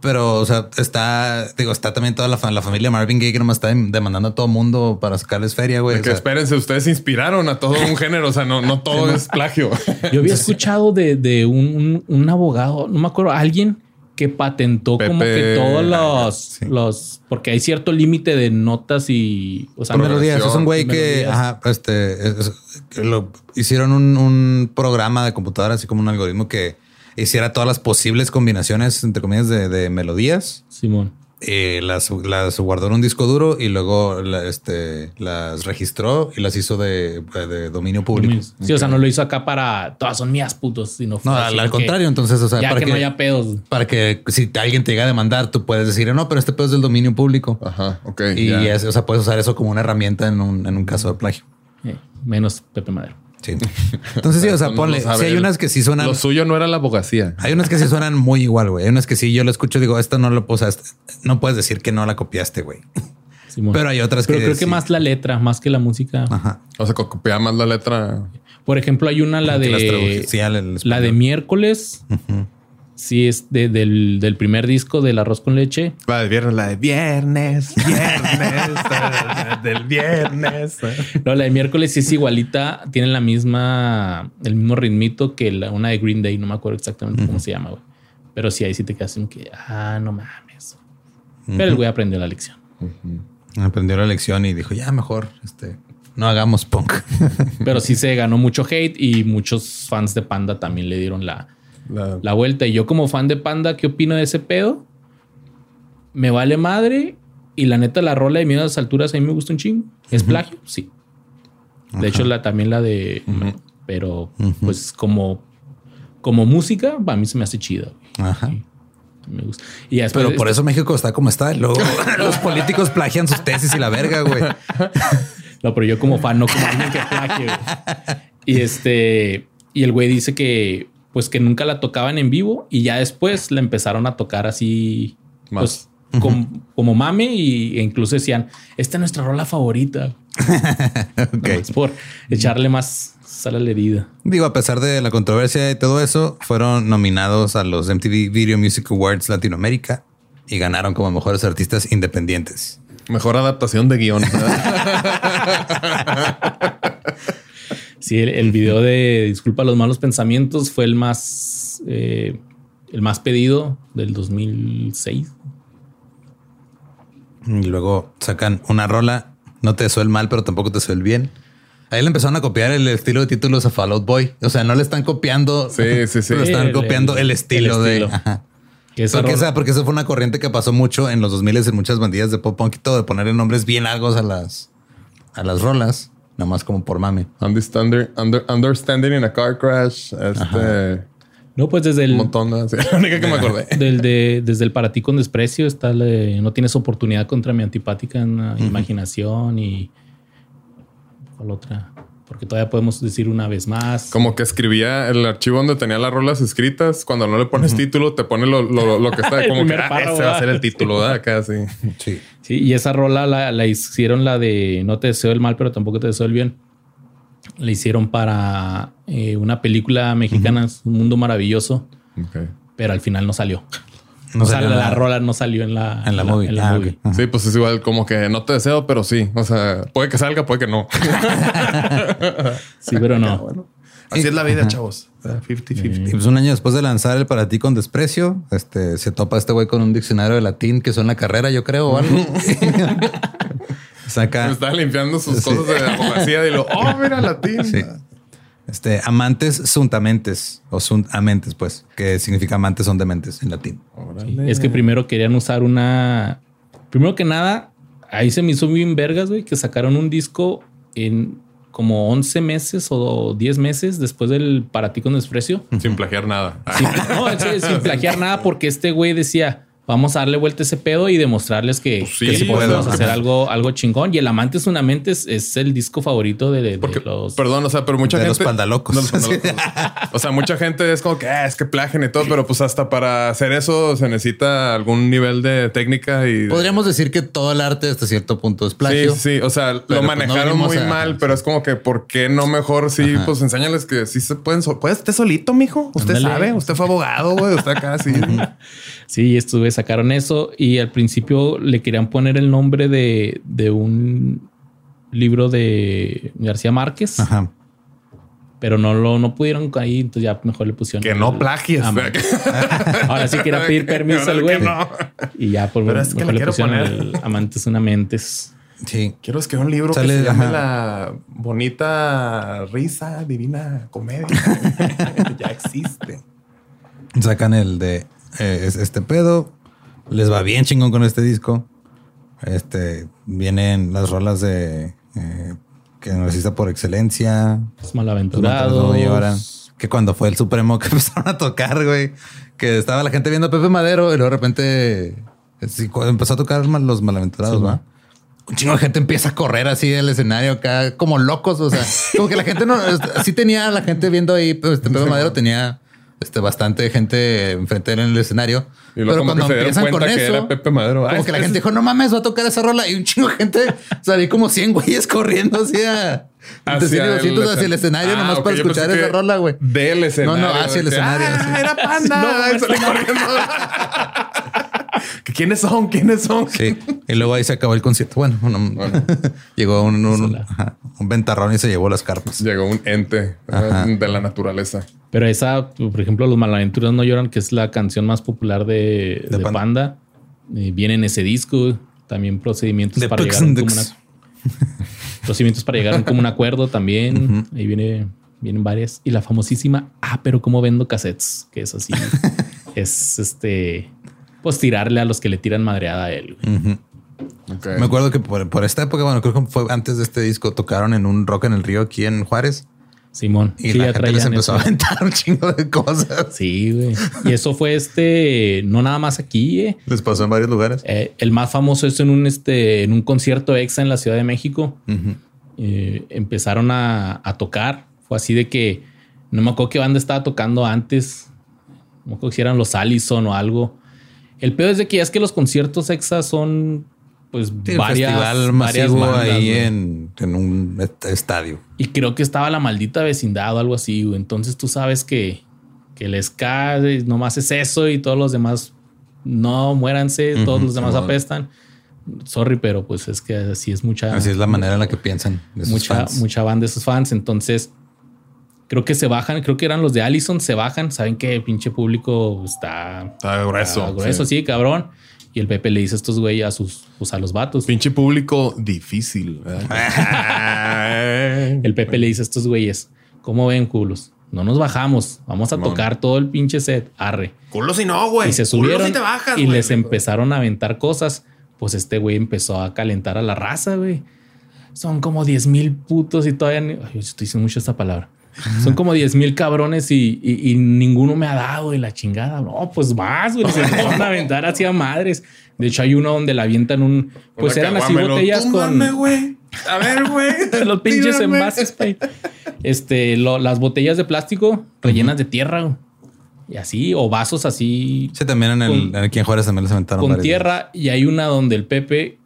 Pero, o sea, está, digo, está también toda la, fa- la familia Marvin Gaye que nomás está dem- demandando a todo mundo para sacarles feria, güey. O que sea, espérense, ustedes se inspiraron a todo un género. O sea, no, no todo es plagio. Yo había escuchado de, de un, un- un abogado, no me acuerdo, alguien que patentó como que todos los, Sí. los, porque hay cierto límite de notas y, o sea, melodías. Es un güey que, ajá, este, es- es- que lo, hicieron un, un programa de computadora, así como un algoritmo que hiciera todas las posibles combinaciones, entre comillas, de, de melodías. Simón. Eh, las, las guardó en un disco duro y luego la- este, las registró y las hizo de, de dominio público. Sí, o sea, no lo hizo acá para todas son mías putos, sino No, al, contrario. Entonces, o sea, ya para que, que, no haya pedos. para que si alguien te llega a demandar, tú puedes decir, no, pero este pedo es del dominio público. Ajá, ok. y es- o sea, puedes usar eso como una herramienta en un, en un caso de plagio. Eh, menos Pepe Madero. Sí. Entonces, sí, o sea, No ponle. sabe Si hay unas que sí suenan. Lo suyo no era la abogacía. Hay unas que sí suenan muy igual, güey. Hay unas que sí yo lo escucho y digo, esta no lo esta- no puedes decir que no la copiaste, güey. Pero hay otras Pero que. creo que sí. más la letra, más que la música. Ajá. O sea, co- copiaba más la letra. Por ejemplo, hay una, la de la de miércoles. Sí, es de- del, del primer disco del arroz con leche. La de viernes, la de viernes, viernes, del viernes. No, la de miércoles sí es igualita. Tiene la misma, el mismo ritmito que la, una de Green Day. No me acuerdo exactamente cómo se llama, güey. Pero sí, ahí sí te quedas como que, ah, no mames. Pero el güey aprendió la lección. Aprendió la lección y dijo, ya mejor, este, no hagamos punk. Pero sí se ganó mucho hate y muchos fans de Panda también le dieron la, La- la vuelta. Y yo como fan de Panda, ¿qué opino de ese pedo? Me vale madre. Y la neta, la rola de Miedo a las alturas a mí me gusta un chingo. ¿Es plagio? Sí. De hecho, la, también la de... Pero pues como como música, a mí se me hace chida. Ajá. Me gusta. Y ya después Pero por eso México está como está. Luego los políticos plagian sus tesis y la verga, güey. No, pero yo como fan, no como alguien que plagie. güey. Y este, y el güey dice que, pues que nunca la tocaban en vivo y ya después la empezaron a tocar así, Más. pues com- como mame y, e incluso decían, esta es nuestra rola favorita. Por echarle más sal a la herida. Digo, a pesar de la controversia y todo eso, fueron nominados a los MTV Video Music Awards Latinoamérica y ganaron como mejores artistas independientes. Mejor adaptación de guion. Sí, el, el video de Disculpa los malos pensamientos fue el más, eh, el más pedido del 2006. Y luego sacan una rola, no te deseo el mal, pero tampoco te deseo el bien. Ahí le empezaron a copiar el estilo de títulos a Fall Out Boy. O sea, no le están copiando. Sí, sí, sí. Le están El- copiando el, el- estilo, de. Ajá. Esa Porque, esa, porque eso fue una corriente que pasó mucho en los 2000 en muchas bandillas de pop punk y todo, de ponerle nombres bien largos a las, a las rolas, nada más como por mame. Understander- under- understanding in a car crash. Este. no, pues desde el, Un montón. la única que me acordé. del de, desde el para ti con desprecio está la de no tienes oportunidad contra mi antipática en la imaginación y ¿cuál otra? Porque todavía podemos decir una vez más. Como que escribía el archivo donde tenía las rolas escritas. Cuando no le pones título, te pone lo, lo- lo que está. Como que ah, ese va a ser el título. ¿verdad? Acá sí. Sí. Sí, y esa rola la, la hicieron la de No te deseo el mal, pero tampoco te deseo el bien. La hicieron para eh, una película mexicana, Un Mundo Maravilloso, pero al final no salió. No o sea, la, la- rola no salió en la, En la movie. en la Ah, movie. ok. Sí, pues es igual como que no te deseo, pero sí. O sea, puede que salga, puede que no. Sí, pero no. Así es la vida, chavos. 50-50. Y pues un año después de lanzar el para ti con desprecio, este se topa este güey con un diccionario de latín que son la carrera, yo creo, o algo. Saca Me estaba limpiando sus cosas de abogacía y lo, oh, mira, latín. Sí. Este amantes suntamentes o suntamentes, pues, que significa amantes son dementes en latín. Es que primero querían usar una. Primero que nada, ahí se me hizo bien vergas, güey, que sacaron un disco en como 11 meses o 10 meses después del Para ti con desprecio. Sin plagiar nada. Sin, no, sí, sin plagiar nada, porque este güey decía. Vamos a darle vuelta a ese pedo y demostrarles que, Pues sí, que sí podemos hacer algo, algo chingón. Y el Amante es una mente es, es el disco favorito de, de Porque, los. perdón, o sea, pero mucha De gente. los pandalocos. de los pandalocos. o sea, mucha gente es como que ah, es que plagen y todo, pero pues hasta para hacer eso se necesita algún nivel de técnica y. Podríamos decir que todo el arte hasta cierto punto es Sí, plagio. sí, o sea, lo pues, no manejaron muy a- mal, pero es como que, ¿por qué no mejor sí? Ajá. Pues enséñales que sí se pueden. so- Puede usted solito, mijo. Usted sabe, usted fue abogado, güey. Usted acá sí. Sí, güeyes sacaron eso y al principio le querían poner el nombre de, de un libro de García Márquez, Ajá. pero no lo no pudieron ahí, entonces ya mejor le pusieron. que no el- plagies. Amante. Ahora sí quería pedir permiso al Que güey. no. Y ya por Pero es que mejor le le quiero pusieron poner. el Amantes una Mentes. Sí. Quiero escribir un libro Sale, que se llame ajá. La bonita risa, divina comedia. ya existe. Sacan el de eh, es- este pedo. Les va bien chingón con este disco. Este vienen las rolas de eh, que nos hiciste por excelencia. Los Los malaventurados. no lloran. Que cuando fue el Supremo que empezaron a tocar, güey. Que estaba la gente viendo a Pepe Madero y luego de repente sí, cuando empezó a tocar los malaventurados, Sí, ¿va? Un chingo de gente empieza a correr así del escenario acá como locos. O sea, como que la gente no, sí tenía la gente viendo ahí, pues este Pepe Madero tenía este, bastante gente enfrente en el escenario. Y luego se dieron cuenta que era Pepe Madero. Ah, como que la es- gente dijo, no mames, va a tocar esa rola. Y un chingo de gente, salí como 100 güeyes corriendo. Hacia Hacia el, hacia el escenario Ah, nomás ok, para escuchar esa rola, güey. Del escenario. No, no, hacia el escenario, Ah, era panda. No, salí corriendo. ¿Que ¿Quiénes son? ¿Quiénes son? Sí. Y luego ahí se acabó el concierto. Bueno, bueno, llegó un, un, ajá, un ventarrón y se llevó las carpas. Llegó un ente Ajá. de la naturaleza. Pero esa, por ejemplo, Los Malaventuras No Lloran, que es la canción más popular de, De de Panda. Panda, eh, viene en ese disco. También procedimientos De para llegar a un and común Ducks. ac- procedimientos para llegar a un común acuerdo también. Ahí viene, vienen varias. Y la famosísima, ah, pero cómo vendo cassettes, que es así. es este, pues tirarle a los que le tiran madreada a él. güey. Me acuerdo que por, por esta época, bueno, creo que fue antes de este disco, tocaron en un Rock en el Río aquí en Juárez. Simón. Y Sí, la ya gente les empezó a eso. aventar un chingo de cosas. Sí, güey. Y eso fue este, no nada más aquí, eh. Les pasó en varios lugares. Eh, el más famoso es en un, este, en un concierto exa en la Ciudad de México. Eh, empezaron a, a tocar. Fue así de que no me acuerdo qué banda estaba tocando antes. No me acuerdo si eran los Allison o algo. El peor es de que ya es que los conciertos exa son pues Sí, varias, festival varias bandas, ahí en, en un est- estadio. Y creo que estaba la maldita vecindad o algo así, güey. Entonces tú sabes que, que el ska nomás es eso y todos los demás no muéranse, todos los demás apestan. Sorry, pero pues es que así es mucha, Así es la manera en la que piensan de sus mucha, fans. mucha banda de esos fans. Entonces creo que se bajan, creo que eran los de Allison, se bajan, saben que el pinche público está, Está grueso. está grueso, sí. sí, cabrón. Y el Pepe le dice a estos güeyes a sus, pues a los vatos. Pinche público difícil. El Pepe le dice a estos güeyes, ¿cómo ven, culos? No nos bajamos, vamos a tocar todo el pinche set, arre. Culo si no, güey. Y se subieron si te bajas, y güey. les empezaron a aventar cosas. Pues este güey empezó a calentar a la raza, güey. Son como 10 mil putos y todavía... ni- Ay, estoy diciendo mucho esta palabra. Son como 10 mil cabrones y, y- y ninguno me ha dado de la chingada. No, pues más, güey. Se empezaron a aventar hacia madres. De hecho, hay uno donde la avientan un... Pues Una eran así botellas con... güey. A ver, güey. los pinches Tírame. envases, güey. Este, lo- las botellas de plástico rellenas de tierra, güey. Y así, o vasos así Sí, también en el, Con- en Juárez también les aventaron con tierra. Y hay una donde el Pepe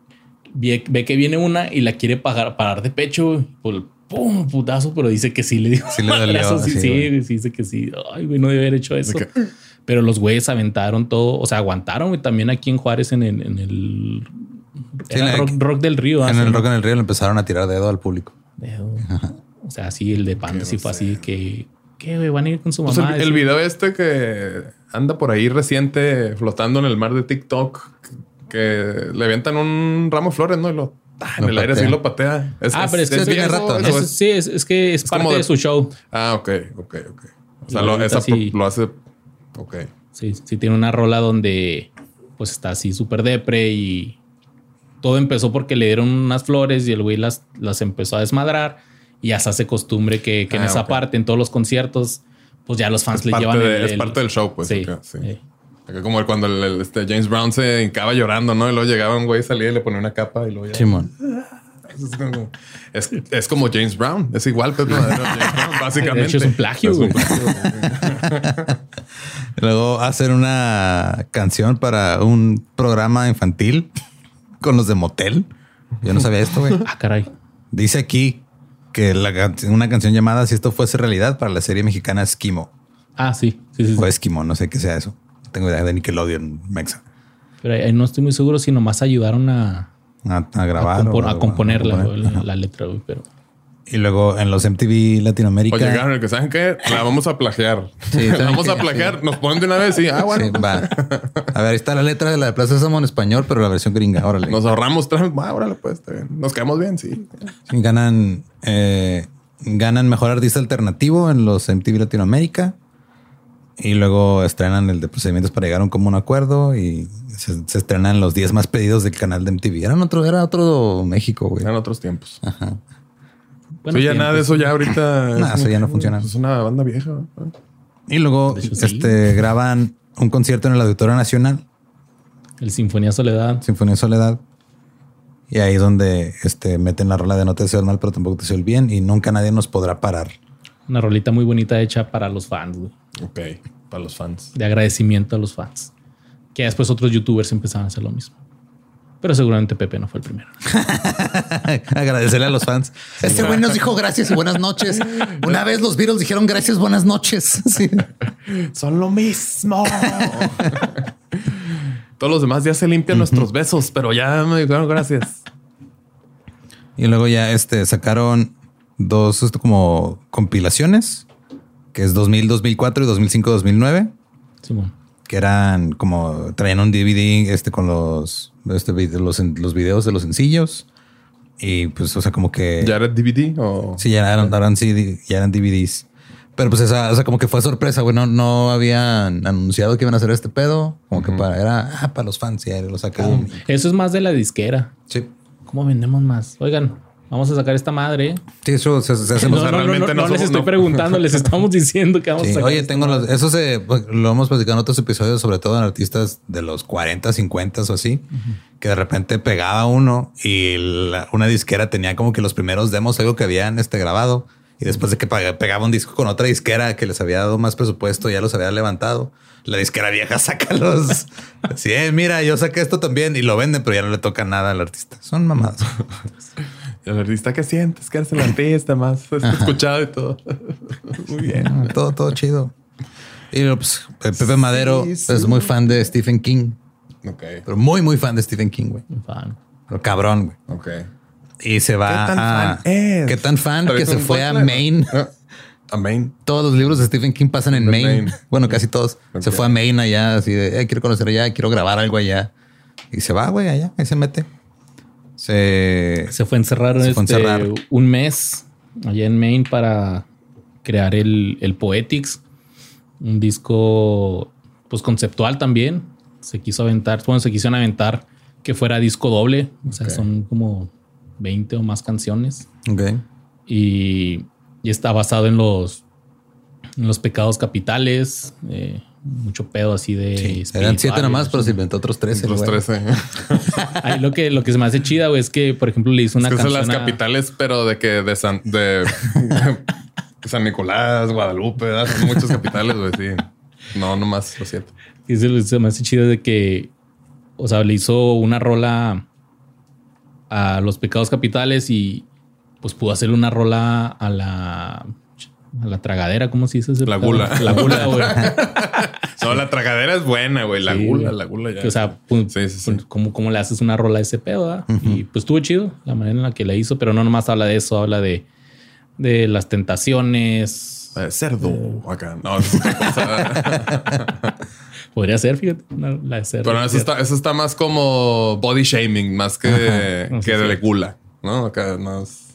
ve, ve que viene una y la quiere pagar, parar de pecho, güey. Por pum, putazo, pero dice que sí le dio. Sí le dolió, madrazo, sí, sí, sí, güey. sí, dice que sí. Ay, güey, no debe haber hecho eso. Pero los güeyes aventaron todo, o sea, aguantaron, güey, también aquí en Juárez en el, en el Sí, era en el- rock, Rock del Río. En ¿ah? el Rock en el Río le empezaron a tirar dedo al público. Dedo. O sea, sí, el de Panda sí fue así que, ¿qué, güey? Van a ir con su Pues mamá. el, video este que anda por ahí reciente flotando en el mar de TikTok, que le avientan un ramo de flores, ¿no? Y lo, ah, en el aire así lo patea. Ah, pero es que es es, bien rato, ¿no? es- es- sí, es, es que es, parte de, de- su show. Ah, ok, ok, ok. O sea, lo, esa sí. lo hace. Ok. Sí, sí, tiene una rola donde pues está así súper depre y todo empezó porque le dieron unas flores y el güey las, las empezó a desmadrar y ya se hace costumbre que, que en Ah, esa ok. parte, en todos los conciertos, pues ya los fans Es le llevan de- el, es parte del show, pues. Sí, ok, sí. sí. Acá Como cuando el, el- este James Brown se hincaba llorando, ¿no? Y luego llegaba un güey, salía y le ponía una capa y luego ya. Simón. Es como, es, es como James Brown. Es igual, pues, no, James Brown, básicamente. De hecho, es un plagio, Es un güey. plagio. Luego hacer una canción para un programa infantil con los de motel. Yo no sabía esto, güey. Ah, caray. Dice aquí que la can- una canción llamada Si esto fuese realidad para la serie mexicana Esquimo. Ah, sí, sí, sí. sí. O Esquimo, no sé qué sea eso. Tengo idea de Nickelodeon, Mexa. Pero ahí no estoy muy seguro si nomás ayudaron a, A, a a, grabar. o- a componer la, componer. la- letra, güey, pero... Y luego en los MTV Latinoamérica. O llegaron el que saben qué, la vamos a plagiar. Sí, la ¿saben vamos a plagiar. Nos ponen de una vez y ah, bueno. Sí, va. A ver, ahí está la letra de la de Plaza Sésamo en español, pero la versión gringa. Órale. Nos ahorramos tres. Ah, órale, pues está bien. Nos quedamos bien, sí. Ganan, eh, ganan mejor artista alternativo en los MTV Latinoamérica. Y luego estrenan el de procedimientos para llegar a un común acuerdo y se, se estrenan los 10 más pedidos del canal de MTV. Eran otro, era otro México, güey. Eran otros tiempos. Bueno, sí, ya nada de eso ya ahorita. Eso ya no funciona. Es una banda vieja. ¿no? Y luego sí. este, graban un concierto en el Auditorio Nacional, El Sinfonía Soledad. Sinfonía Soledad. Y ahí es donde este, meten la rola de no te deseo el mal, pero tampoco te deseo el bien. Y nunca nadie nos podrá parar. Una rolita muy bonita hecha para los fans, güey. Ok, para los fans. De agradecimiento a los fans. Que después otros youtubers empezaron a hacer lo mismo. Pero seguramente Pepe no fue el primero. Agradecerle a los fans. Este güey nos dijo gracias y buenas noches. Una vez los Beatles dijeron gracias, buenas noches. Sí. Son lo mismo. Todos los demás ya se limpian nuestros besos, pero ya me dijeron gracias. Y luego ya este, sacaron dos esto como compilaciones, que es 2000, 2004 y 2005, 2009, Simón. que eran como traían un DVD este con los, este, los, los videos de los sencillos. Y pues, o sea, como que ¿Ya era DVD o...? sí, ya eran, eran CD, ya eran DVDs. Pero pues esa, o sea, como que fue sorpresa, güey. No, no habían anunciado que iban a hacer este pedo. Como que para, era ah, para los fans y ahí lo sacaron. Eso es más de la disquera. Sí. ¿Cómo vendemos más? Oigan, vamos a sacar esta madre. Sí, eso se, se hace No, no, realmente no, no no les estoy preguntando, les estamos diciendo que vamos Sí, a sacar. Oye, tengo los, eso se pues, lo hemos platicado en otros episodios, sobre todo en artistas de los 40, 50 o así, que de repente pegaba uno y la- una disquera tenía como que los primeros demos, algo que habían este, grabado. Y después de que pegaba un disco con otra disquera que les había dado más presupuesto, ya los había levantado. La disquera vieja saca los. Sí, eh, mira, yo saqué esto también y lo venden, pero ya no le toca nada al artista. Son mamadas. El artista que sientes que eres el artista más escuchado y todo. Muy bien. Todo, todo chido. Y pues, Pepe Madero Sí, sí. es muy fan de Stephen King, Ok, pero muy, muy fan de Stephen King, güey. Fan. Pero cabrón, güey. ok. Y se va ¿Qué tan a... fan es? ¿Qué tan fan ¿Traes que se fue a? Maine? Ah, A Maine. Todos los libros de Stephen King pasan en Maine. Maine. Bueno, casi todos. Se fue a Maine allá, así de, "Eh, quiero conocer allá, quiero grabar algo allá. Y se va, güey, allá, ahí se mete. Se... Se fue a encerrar, Se fue a este, encerrar. un mes allá en Maine para crear el, el Poetics, un disco pues conceptual también. Se quiso aventar, bueno, se quisieron aventar que fuera disco doble, o sea, son como 20 o más canciones Ok. y, y está basado en los, los pecados capitales, eh, mucho pedo así de... Sí, eran siete nomás, pero se inventó otros 13. Los güey. 13. Ahí lo que, lo que se me hace chida, güey, es que, por ejemplo, le hizo una Es que son canción las a- capitales, pero de que de San, de San Nicolás, Guadalupe, ¿verdad? son muchas capitales, güey. Sí. No, nomás, lo siento. Y se, se me hace chido de que, o sea, le hizo una rola a los pecados capitales y pues pudo hacerle una rola a la, a la tragadera, ¿cómo se dice? ese La gula. La gula, güey. No, la tragadera es buena, güey. La Sí. gula, la gula ya. O sea, pu- Sí, sí, sí. pu- ¿cómo, cómo le haces una rola a ese pedo? ah? Y pues estuvo chido la manera en la que la hizo, pero no nomás habla de eso, habla de, de las tentaciones. Eh, cerdo acá. No, es otra cosa. Podría ser, fíjate, una- la de ser. Pero eso está, eso está más como body shaming, más que, Ajá. Sí, que de gula. ¿No? Acá más.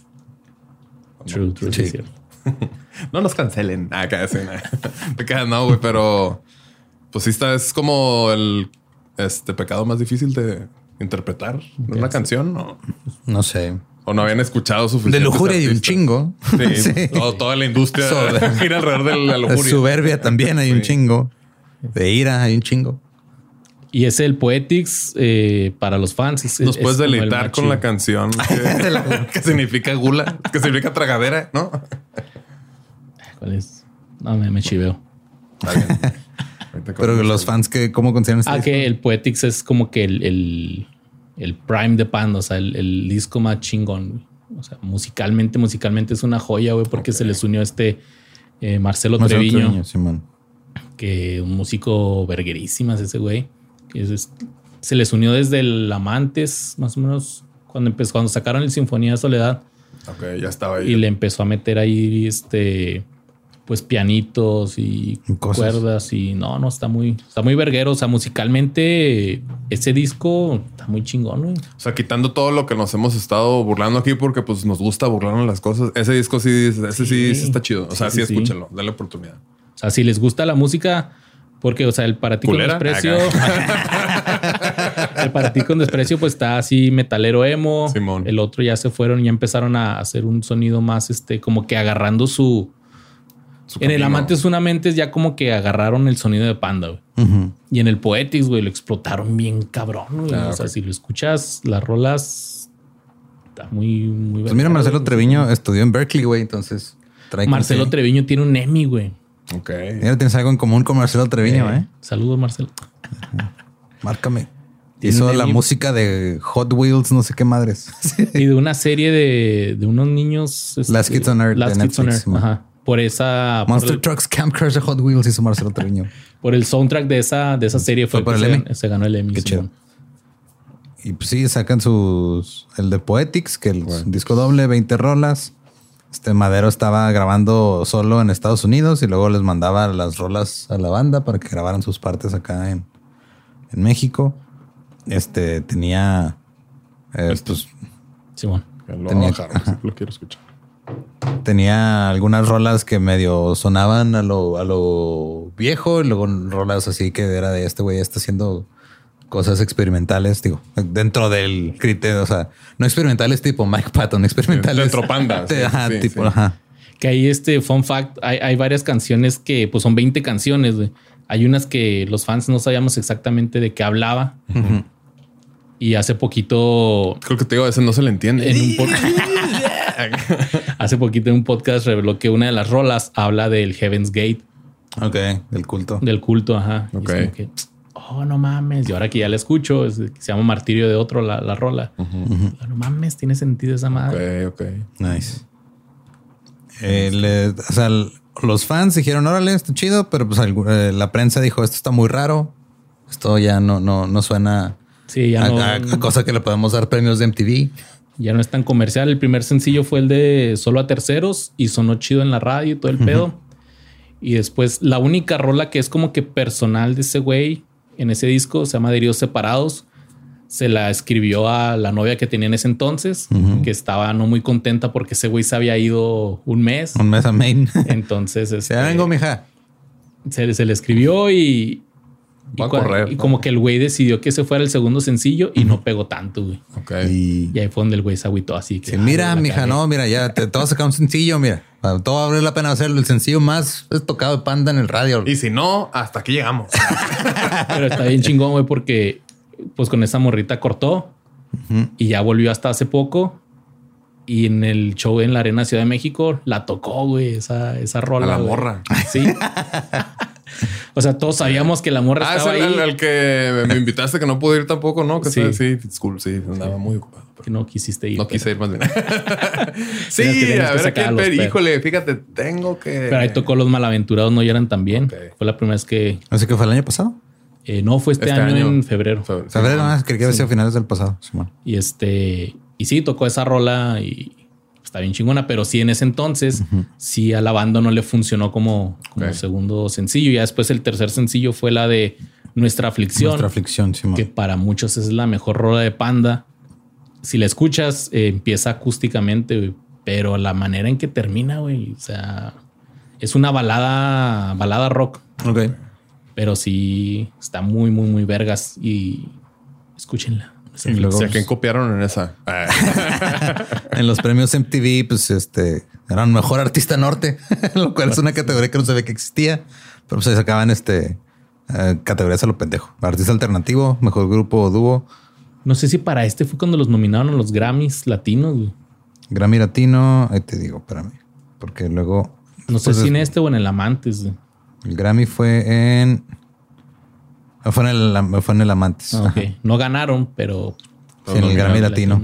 True, true, Sí. es cierto. No nos cancelen. Ah, sí, no. No, güey, pero pues sí está, es como el este pecado más difícil de interpretar en una sí. canción, ¿no? No sé. O no habían escuchado suficiente. De lujuria y un chingo. Sí, toda la industria gira alrededor de la De lujuria. soberbia también hay un chingo. De ira hay un chingo. Y es el Poetics eh, para los fans. es- Nos es puedes deleitar con la canción que, que significa gula, que significa tragadera, ¿no? ¿Cuál es? No, me, me chiveo. Está bien. Pero los fans que, ¿cómo consideran este Ah, disco? que el Poetics es como que el, el, el prime de Panda, o sea, el, el disco más chingón. O sea, musicalmente, musicalmente es una joya, güey, porque se les unió este eh, Marcelo, Marcelo Treviño, Treviño, Simón. que un músico verguerísimas ese güey. Es- se les unió desde el Amantes, más o menos, cuando empezó, cuando sacaron el Sinfonía de Soledad. Ok, ya estaba ahí. y le empezó a meter ahí este pues pianitos y Cosas. cuerdas y no, no está muy está muy verguero, o sea, musicalmente ese disco está muy chingón, güey. O sea, quitando todo lo que nos hemos estado burlando aquí porque pues nos gusta burlarnos las cosas. Ese disco sí, ese sí, está chido. O sea, sí, sí. escúchenlo, dale oportunidad. O sea, si les gusta la música porque, o sea, el para ti con desprecio. el para ti con desprecio, pues está así metalero emo. Simón. El otro ya se fueron y ya empezaron a hacer un sonido más, este, como que agarrando su. Su En el camino. Amantes una mente ya como que agarraron el sonido de Panda, güey. Y en el Poetics, güey, lo explotaron bien cabrón, güey. Ah, o sea, si lo escuchas, las rolas está muy, muy Pues mira, Marcelo. Treviño estudió en Berkeley, güey. Entonces Marcelo. Treviño tiene un Emmy, güey. Ok. Mira, tienes algo en común con Marcelo Treviño, Eh, ¿eh? Saludos, Marcelo. Márcame. Hizo la música de Hot Wheels, no sé qué madres. Y de una serie de, de unos niños. este, Last Kids on Earth de Last Kids on Netflix, Earth, man. Ajá. Por esa. por Monster el, Trucks Camp Crush de Hot Wheels hizo Marcelo Treviño. por el soundtrack de esa, de esa serie fue, ¿Fue por el se, Emmy? se ganó el Emmy. Qué Simón. Y pues sí, sacan sus. El de Poetics, que el disco doble, 20 rolas. Este Madero estaba grabando solo en Estados Unidos y luego les mandaba las rolas a la banda para que grabaran sus partes acá en, en México. Este tenía. eh, pues, Simón. Lo voy a Tenía- bajar, no sé, lo quiero escuchar. tenía algunas rolas que medio sonaban a lo, a lo viejo y luego rolas así que era de este güey está haciendo cosas experimentales, digo, dentro del criterio, o sea, no experimentales tipo Mike Patton, experimentales. Dentro panda. Sí, ajá, sí, tipo, sí. ajá. Que hay este fun fact, hay, hay varias canciones que pues son 20 canciones, güey. Hay unas que los fans no sabíamos exactamente de qué hablaba. Y hace poquito Creo que te digo, a ese no se le entiende. en un podcast hace poquito en un podcast reveló que una de las rolas habla del Heaven's Gate, Ok, del culto. del culto, ajá. Y es Ok. Oh, no mames. Y ahora que ya la escucho, es- se llama Martirio de otro la, la rola. Ah, No mames, tiene sentido esa madre. Ok, ok. Nice. Eh, le- o sea, los fans dijeron, órale, está chido, pero pues algu- eh, la prensa dijo, esto está muy raro. Esto ya no, no, no suena Sí, ya a, no, a- a cosa que le podemos dar premios de MTV. ya no es tan comercial. El primer sencillo fue el de Solo a Terceros y sonó chido en la radio y todo el pedo. Y después la única rola que es como que personal de ese güey en ese disco se llama Heridos Separados. Se la escribió a la novia que tenía en ese entonces, que estaba no muy contenta porque ese güey se había ido un mes. Un mes a Maine. Entonces este, ya vengo, mija. se, se le escribió y, y, Va a cua- correr, y ¿no? como que el güey decidió que ese fuera el segundo sencillo y no pegó tanto, güey. Ok. Y, Y ahí fue donde el güey se agüitó así que. Sí, "Ah, mira, la mija, cagué". no, mira, ya te, te vas a sacar un sencillo, mira. Todo va a valer la pena hacerlo. El sencillo más tocado de panda en el radio. Y si no, hasta aquí llegamos. Pero está bien chingón, güey, porque pues con esa morrita cortó y ya volvió hasta hace poco. Y en el show en la Arena Ciudad de México la tocó, güey, esa, esa rola. A la güey. morra. Sí. o sea, todos sabíamos que la morra Ah, es estaba el, ahí. el- el que me invitaste que no pude ir tampoco, ¿no? Que Sí. sí, sí, disculpe, sí, andaba muy ocupado. pero que no quisiste ir. No pero- quise ir más bien. sí, que- a que ver los pero pedos. híjole, fíjate, tengo que. Pero ahí tocó Los Malaventurados No Lloran también. Ok. Fue la primera vez que... Así que fue el año pasado. eh, no, fue este, Este año, año. en febrero. Fe- Febrero, ah, creí que había sido finales del pasado. Simón. Y este, y sí, tocó esa rola y está bien chingona, pero sí en ese entonces, sí a la banda no le funcionó como, segundo sencillo. Ya después el tercer sencillo fue la de Nuestra Aflicción, Nuestra aflicción, que para muchos es la mejor rola de Panda. Si la escuchas, eh, empieza acústicamente, pero la manera en que termina, güey, o sea, es una balada, balada rock, Ok. pero sí está muy, muy, muy vergas y escúchenla. Y luego, Sí, ¿a quién copiaron en esa? En los premios MTV, pues este eran mejor artista norte, lo cual es una categoría que no sabía que existía, pero pues ahí sacaban este eh, categorías a lo pendejo. Artista alternativo, mejor grupo o dúo, No sé si para este fue cuando los nominaron a los Grammys latinos. güey. Grammy Latino, ahí te digo, espérame, porque luego No sé pues, si en es- este o en el Amantes. güey. el Grammy fue en fue en el, fue en el Amantes. Ah, ok. Ajá. No ganaron, pero Sí, en el Grammy Latino.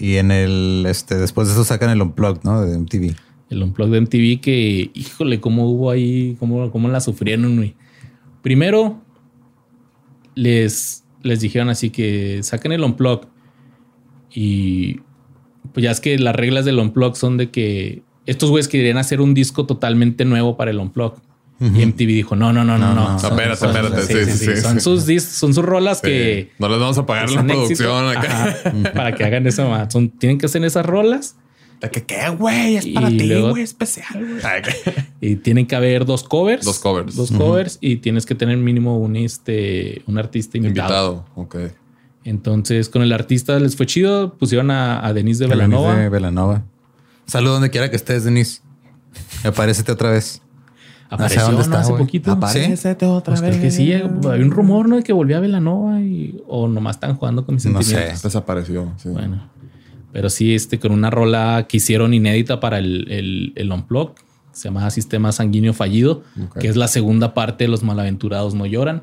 Y en el este después de eso sacan el Unplugged, ¿no? De MTV. El Unplugged de MTV que, híjole, cómo hubo ahí, cómo, cómo la sufrieron. güey. Primero, les, les dijeron así que saquen el Unplugged. Y pues ya es que las reglas del Unplugged son de que estos güeyes querían hacer un disco totalmente nuevo para el Unplugged. Y MTV dijo, no, no, no, no, no. Espérate, espérate, sí, sí, sí, Son sus dis- son sus rolas que... No les vamos a pagar la producción acá. Ajá, para que hagan eso. Son, tienen que hacer esas rolas De que qué, güey, es para Y ti, luego- güey, especial, y tienen que haber dos covers. Dos covers. Dos covers y tienes que tener mínimo un, este, un artista invitado. Invitado, ok. Entonces, con el artista les fue chido. Pusieron a, a Denise de Velanova. Denise de Velanova. Saludos donde quiera que estés, Denise. Aparecete otra vez. Apareció sé hace poquito. Aparécete otra Pues creo que sí. Hay un rumor, ¿no? De que volvió a Velanova y, o nomás están jugando con mis No sé. sentimientos. Desapareció. Sí. Bueno, pero sí, este, con una rola que hicieron inédita para el, el, el Unplug, se llama Sistema Sanguíneo Fallido, que es la segunda parte de Los Malaventurados No Lloran.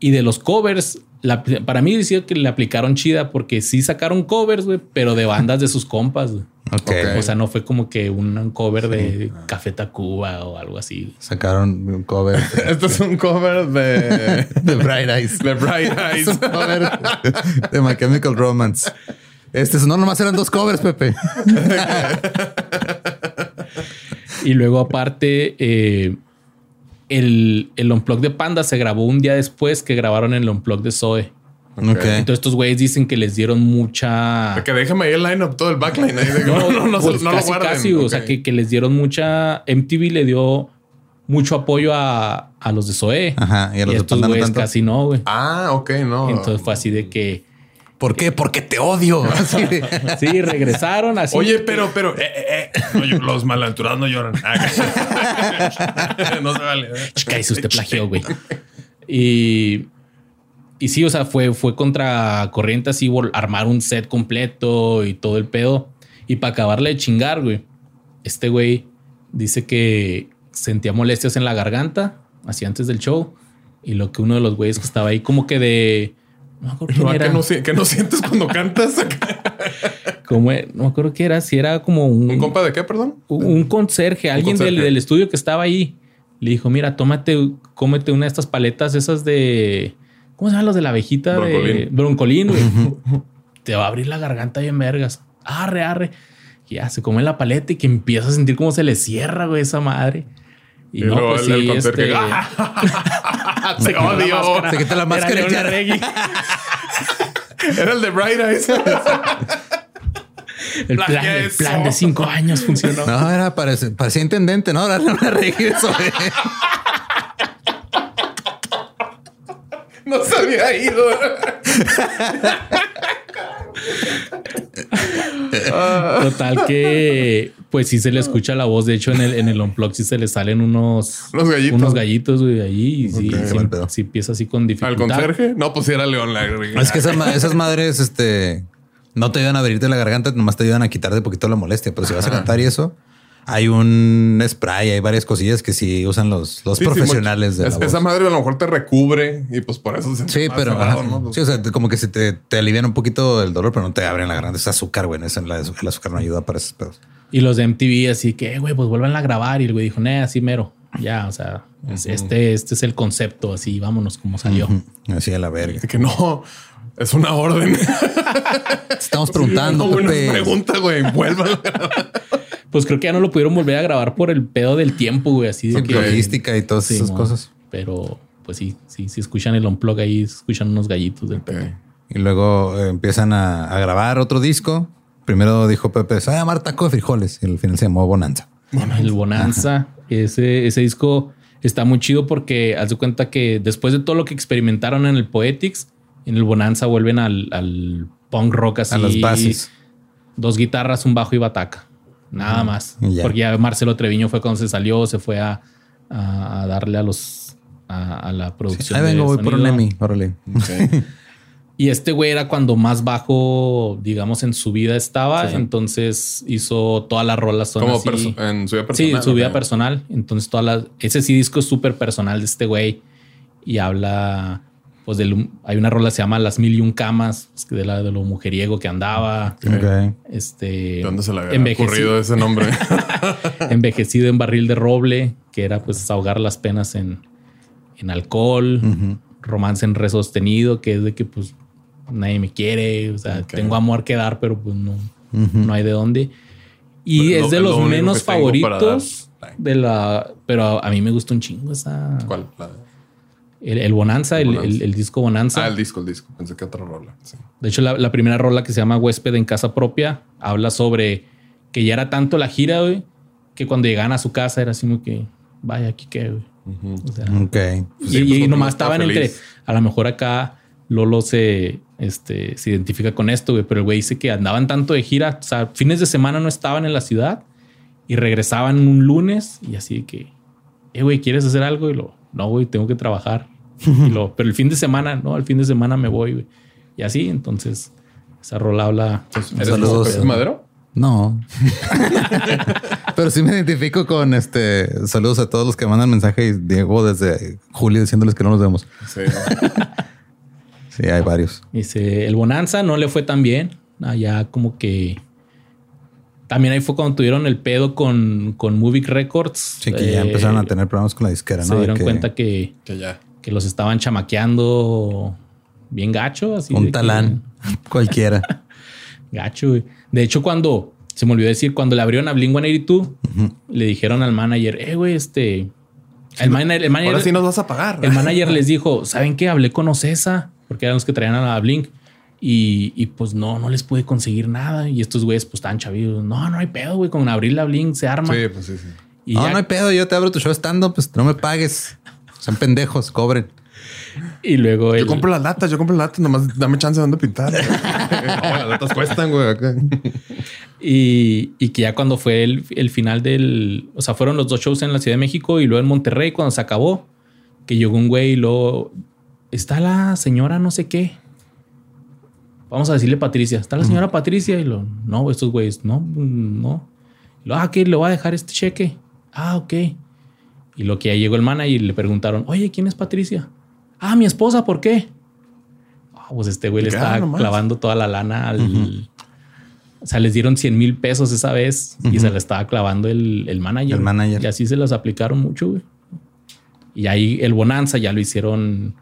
Y de los covers, la- para mí decía que le aplicaron chida porque sí sacaron covers, güey, pero de bandas de sus compas. güey. O sea, no fue como que un cover de Café Tacuba o algo así. Sacaron un cover de, Este es un cover de, de Bright Eyes. de Bright Es Eyes. un cover de My Chemical Romance. Este, no, nomás eran dos covers, Pepe. Y luego aparte, eh, el, el Unplug de Panda se grabó un día después que grabaron el Unplug de Zoe. Ok. Entonces estos güeyes dicen que les dieron mucha... Que déjame ahí el line-up, todo el backline. Ahí de No, no, no, no, pues no lo casi, guarden. casi, o sea, que, que les dieron mucha... MTV le dio mucho apoyo a, a los de Zoé. Ajá, y a los de estos güeyes casi no, güey. Ah, ok, no. Entonces fue así de que ¿Por qué? Porque te odio. Así de- sí regresaron así. Oye, pero, pero, eh, eh, eh, no, yo- los malaventurados no lloran. Ah, no se vale. Cállese, usted plagió, güey. Y, y sí, o sea, fue, fue contra corriente así, armar un set completo y todo el pedo. Y para acabarle de chingar, güey, este güey dice que sentía molestias en la garganta, así antes del show. Y lo que uno de los güeyes que estaba ahí, como que de. No me acuerdo quién era. ¿qué, no, sientes cuando cantas? Como, no me acuerdo qué era, si era como un, ¿Un compa de qué, perdón? un un conserje, alguien del, conserje. del estudio que estaba ahí. Le dijo, mira, tómate, cómete una de estas paletas, esas de... ¿Cómo se llaman los de la abejita? De Broncolín. broncolín, güey. Te va a abrir la garganta bien vergas. Arre, arre. Y ya se come la paleta y que empieza a sentir cómo se le cierra, güey, esa madre. Y, Y no, luego pues el- el sí, conserje, este... ¡Ah! se quitó la odio. Se quita la máscara Era ya-. Era el de Bright Eyes. El plan, el plan de cinco años funcionó. No, era parece- parecía intendente, ¿no? Darle una regreso. No se había ido. Total que, pues sí se le escucha la voz. De hecho, en el, en el unplug sí se le salen unos, Unos gallitos. unos gallitos, güey, ahí. Y sí, Ok. sí, Qué mal pedo. sí empieza así con ¿Al dificultad. conserje? No, pues sí era León la Es que esas, ma- esas madres, este, no te ayudan a abrirte la garganta, nomás te ayudan a quitarte un poquito la molestia. Pero si vas a cantar y eso, hay un spray, hay varias cosillas que sí usan los, los Sí, sí, profesionales de es- la voz. Esa madre a lo mejor te recubre y pues por eso se Sí, pero cerrado, ajá. ¿no? sí, o sea, te- como que se te, te alivian un poquito el dolor, pero no te abren la garganta. Es azúcar, güey. Es en la- el azúcar no ayuda para esos pedos. Y los de MTV así que, "Eh, güey, pues vuelvan a grabar. Y el güey dijo, nee, así mero. Ya, o sea, es- este, este es el concepto, así, vámonos como salió. Así a la verga. De que no, es una orden. Estamos preguntando, es Pepe. pregunta, güey. Vuelvan. Pues creo que ya no lo pudieron volver a grabar por el pedo del tiempo, güey, así de Sí, que... logística y todas Sí, esas cosas. Pero, pues sí, sí, si escuchan el unplug ahí, escuchan unos gallitos del Pepe. Y luego eh, empiezan a, a grabar otro disco. Primero dijo Pepe, se va a llamar Taco de Frijoles. Y al final se llamó Bonanza. El Bonanza, ese, ese disco está muy chido porque haz de cuenta que después de todo lo que experimentaron en el Poetics, en el Bonanza vuelven al, al punk rock así. A las bases. Dos guitarras, un bajo y bataca. Nada más. ya. Porque ya Marcelo Treviño fue cuando se salió, se fue a, a- darle a los a, a la producción. Ahí vengo, de voy por un. Emmy. Órale. Y este güey era cuando más bajo, digamos, en su vida estaba. Sí, sí. Entonces hizo todas las rolas. Son Como así. perso- en su vida Sí, personal. en su vida personal. Entonces, todas las. Ese sí disco es súper personal de este güey. Y habla. Pues del, hay una rola que se llama Las Mil y Un Camas, es que de, la, de lo mujeriego que andaba. Ok. Este. ¿De dónde se le había envejeci- ocurrido ese nombre? envejecido en barril de roble, que era pues ahogar las penas en, en alcohol, romance en re sostenido, que es de que pues nadie me quiere, o sea, Ok. tengo amor que dar, pero pues no, Ujú. no hay de dónde. Y Pues, es lo- de es lo los único menos favoritos de la, pero a mí me gusta un chingo esa, ¿Cuál? La- el, el Bonanza, el, Bonanza. el- el disco Bonanza. Ah, el disco, el disco. Pensé que otra rola. Sí. De hecho, la, la primera rola que se llama Huésped en Casa Propia habla sobre que ya era tanto la gira, güey, que cuando llegaban a su casa era así como que, vaya, aquí qué, güey. O sea, Ok. y, Sí, y pues, uno nomás estaba estaban entre, feliz. a lo mejor acá Lolo se, este, se identifica con esto, güey, pero el güey dice que andaban tanto de gira, o sea, fines de semana no estaban en la ciudad y regresaban un lunes y así de que, eh, güey, ¿quieres hacer algo? Y lo, no, güey, tengo que trabajar. Y lo, pero el fin de semana, no, el fin de semana me voy, güey. Y así, entonces, esa rola habla. ¿Eres Saludos. Madero? No. Pero sí me identifico con este. Saludos a todos los que mandan mensaje y Diego desde julio diciéndoles que no nos vemos. Sí. Sí, hay varios. Dice, el Bonanza no le fue tan bien. Allá como que... También ahí fue cuando tuvieron el pedo con, con Movic Records. Sí, que ya Eh, empezaron a tener problemas con la disquera, Se ¿no? De dieron que cuenta que, que ya. que los estaban chamaqueando bien gacho. Así Un que- talán cualquiera. Gacho, güey. De hecho, cuando... Se me olvidó decir, cuando le abrieron a Blink-182, le dijeron al manager, eh, güey, este... El, manager, el manager, Ahora sí nos vas a pagar. el manager les dijo, ¿saben qué? Hablé con Ocesa, porque eran los que traían a la Blink. Y, y, pues no, no les pude conseguir nada. Y estos güeyes pues estaban chavidos. No, no hay pedo, güey. Con abrir la Blink se arma. Sí, pues sí, sí. Y no, ya- no hay pedo, yo te abro tu show estando, pues no me pagues. Son pendejos, cobren. y luego Yo el- compro las latas, yo compro las latas, nomás dame chance de dónde pintar. no, las latas cuestan, güey. Y, y que ya cuando fue el, el final del... O sea, fueron los dos shows en la Ciudad de México y luego en Monterrey cuando se acabó. Que llegó un güey y luego... Está la señora no sé qué. Vamos a decirle Patricia. Está la señora Patricia y lo... No, estos güeyes. No, no. Y lo, ah, que le voy a dejar este cheque. Ah, ok. Y lo que ya llegó el manager y le preguntaron, oye, ¿quién es Patricia? Ah, mi esposa, ¿por qué? Ah, pues este güey le ¿Qué? Estaba nomás. clavando toda la lana al... O sea, les dieron 100 mil pesos esa vez y se la estaba clavando el, el manager. El manager. Y así se las aplicaron mucho, güey. Y ahí el Bonanza ya lo hicieron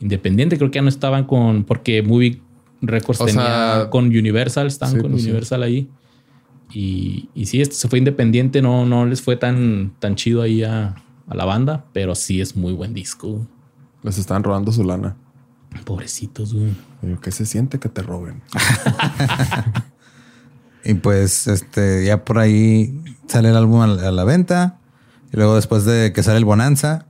independiente. Creo que ya no estaban con... Porque Movie Records O tenía sea, con Universal. Estaban sí, con pues sí. Universal ahí. Y, y sí, este se fue independiente. No, no les fue tan, tan chido ahí a, a la banda. Pero sí es muy buen disco. Les están robando su lana. Pobrecitos, güey. ¿Qué se siente que te roben? Y pues este ya por ahí sale el álbum a la, a la venta. Y luego después de que sale el Bonanza,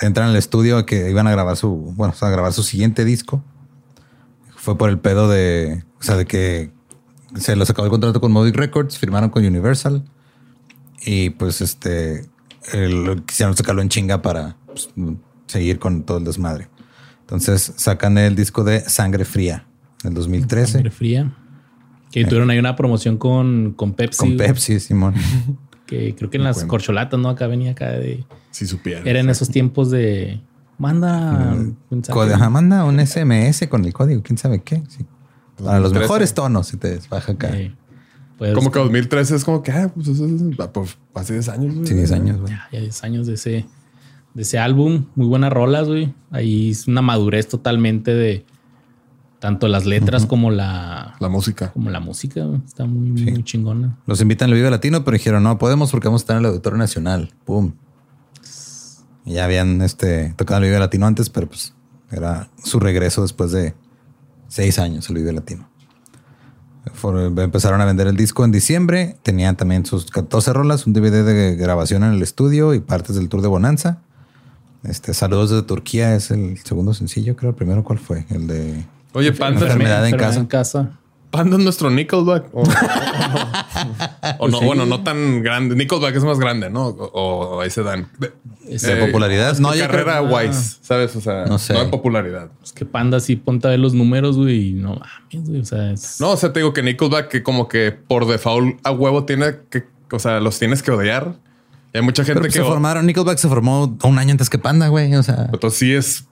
entran al estudio que iban a grabar su, bueno, o sea, a grabar su siguiente disco. Fue por el pedo de, o sea, de que se les acabó el contrato con Movic Records, firmaron con Universal y pues este el, quisieron sacarlo en chinga para pues, seguir con todo el desmadre. Entonces sacan el disco de Sangre Fría del 2013 Sangre fría. Que tuvieron ahí una promoción con, con Pepsi. con Pepsi, Simón. Que creo que en las corcholatas, ¿no? Acá venía acá de... Si supieran. Era en esos tiempos de... Manda... mensaje. Código, ajá, manda un SMS con el código, quién sabe qué. sí. Para los 2013. mejores tonos, si te baja acá. Eh, pues, Como que 2013 es como que, ah, pues, eso es- pues, hace 10 años. güey. Sí, 10 años, güey. Ya, ya 10 años de ese, de ese álbum. Muy buenas rolas, güey. Ahí es una madurez totalmente de tanto las letras como la La música. como la música. Está muy, Sí. muy chingona. Los invitan al Vive Latino, pero dijeron, no podemos porque vamos a estar en el Auditorio Nacional. Pum. Ya habían este, tocado el Vive Latino antes, pero pues era su regreso después de seis años el Vive Latino. Empezaron a vender el disco en diciembre. Tenían también sus 14 rolas, un DVD de grabación en el estudio y partes del tour de Bonanza. Este, Saludos de Turquía es el segundo sencillo, creo. El primero, ¿cuál fue? El de Oye, Panda, enfermedad en Enfermedad casa. en casa. Panda es nuestro Nickelback. O, o no, O no, Sí. bueno, no tan grande. Nickelback es más grande, ¿no? O, o ahí se dan. De, Es- ¿De popularidad? No, yo carrera creo- wise, ¿sabes? O sea, No sé. no de popularidad. Es que Panda sí ponte a ver los números, güey. Y no mames, güey. O sea, es... No, o sea, te digo que Nickelback, que como que por default a huevo tiene que, o sea, los tienes que odiar. Y hay mucha gente Pero pues que. se formaron, Nickelback se formó un año antes que Panda, güey. O sea, Entonces sí es.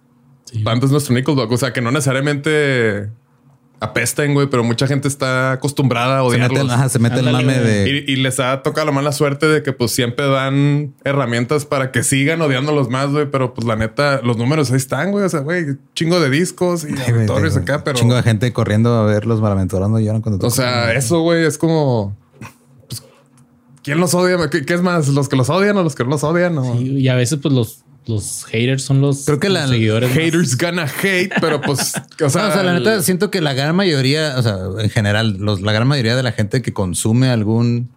Sí. Panda es nuestro Nickelback. O sea, que no necesariamente apesten, güey, pero mucha gente está acostumbrada a se mete, odiarlos. el- ajá, se mete el mame de. Y, y les ha tocado la mala suerte de que pues siempre dan herramientas para que sigan odiándolos más, güey. Pero pues la neta, los números ahí están, güey. O sea, güey, chingo de discos y auditorios acá, pero... Chingo de gente corriendo a ver los malaventurados lloran cuando O sea, eso, güey, es como... Pues, ¿Quién los odia? ¿Qué, qué es más? ¿Los que los odian o los que no los odian? O... Sí, y a veces, pues, los, los haters son los, Creo que la- los más- Haters gonna hate, pero pues... O sea, No, o sea, la neta, siento que la gran mayoría, o sea, en general, los, la gran mayoría de la gente que consume algún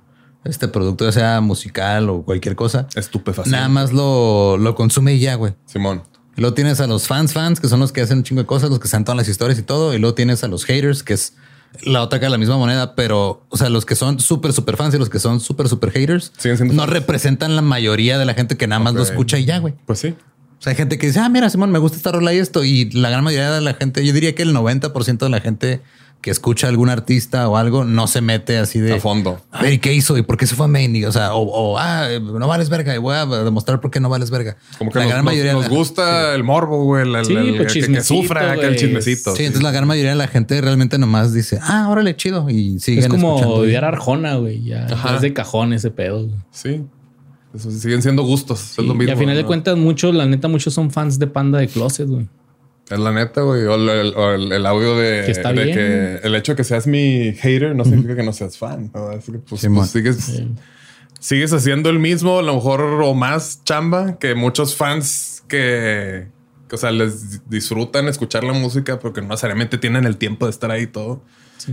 este producto, ya sea musical o cualquier cosa, Estupefaciente. nada más lo, lo consume y ya, güey. Simón. Y luego tienes a los fans, fans, que son los que hacen un chingo de cosas, los que están todas las historias y todo. Y luego tienes a los haters, que es la otra cara de la misma moneda, pero, o sea, los que son súper, súper fans y los que son súper, súper haters, no representan la mayoría de la gente que nada más lo Ok. escucha y ya, güey. Pues sí. O sea, hay gente que dice, ah, mira, Simón, me gusta esta rola y esto. Y la gran mayoría de la gente, yo diría que el 90% de la gente que escucha a algún artista o algo no se mete así de A fondo. A ver, ¿y qué hizo? ¿Y por qué se fue a Maine? Y, O sea, o, o, ah, no vales verga y voy a demostrar por qué no vales verga. Como que la nos, gran mayoría nos la- gusta el morbo, güey. el- el- Sí, el- pues, que- que, chismecito, sufra, que el chismecito. Sí, entonces la gran mayoría de la gente realmente nomás dice, ah, órale, chido. Y siguen Es como odiar Arjona, güey. Ya, Ajá. es de cajón ese pedo. güey. Sí. Eso siguen siendo gustos. Sí, es lo mismo. y a final de cuentas, muchos, la neta, muchos son fans de Panda de Closet, güey. Es la neta, güey. O el, el- o el- el audio de, Que está de bien. que el hecho de que seas mi hater no significa que no seas fan. ¿no? Es que, pues, pues, sigues, sigues haciendo el mismo, a lo mejor o más chamba que muchos fans que, que, o sea, les disfrutan escuchar la música porque no necesariamente tienen el tiempo de estar ahí y todo.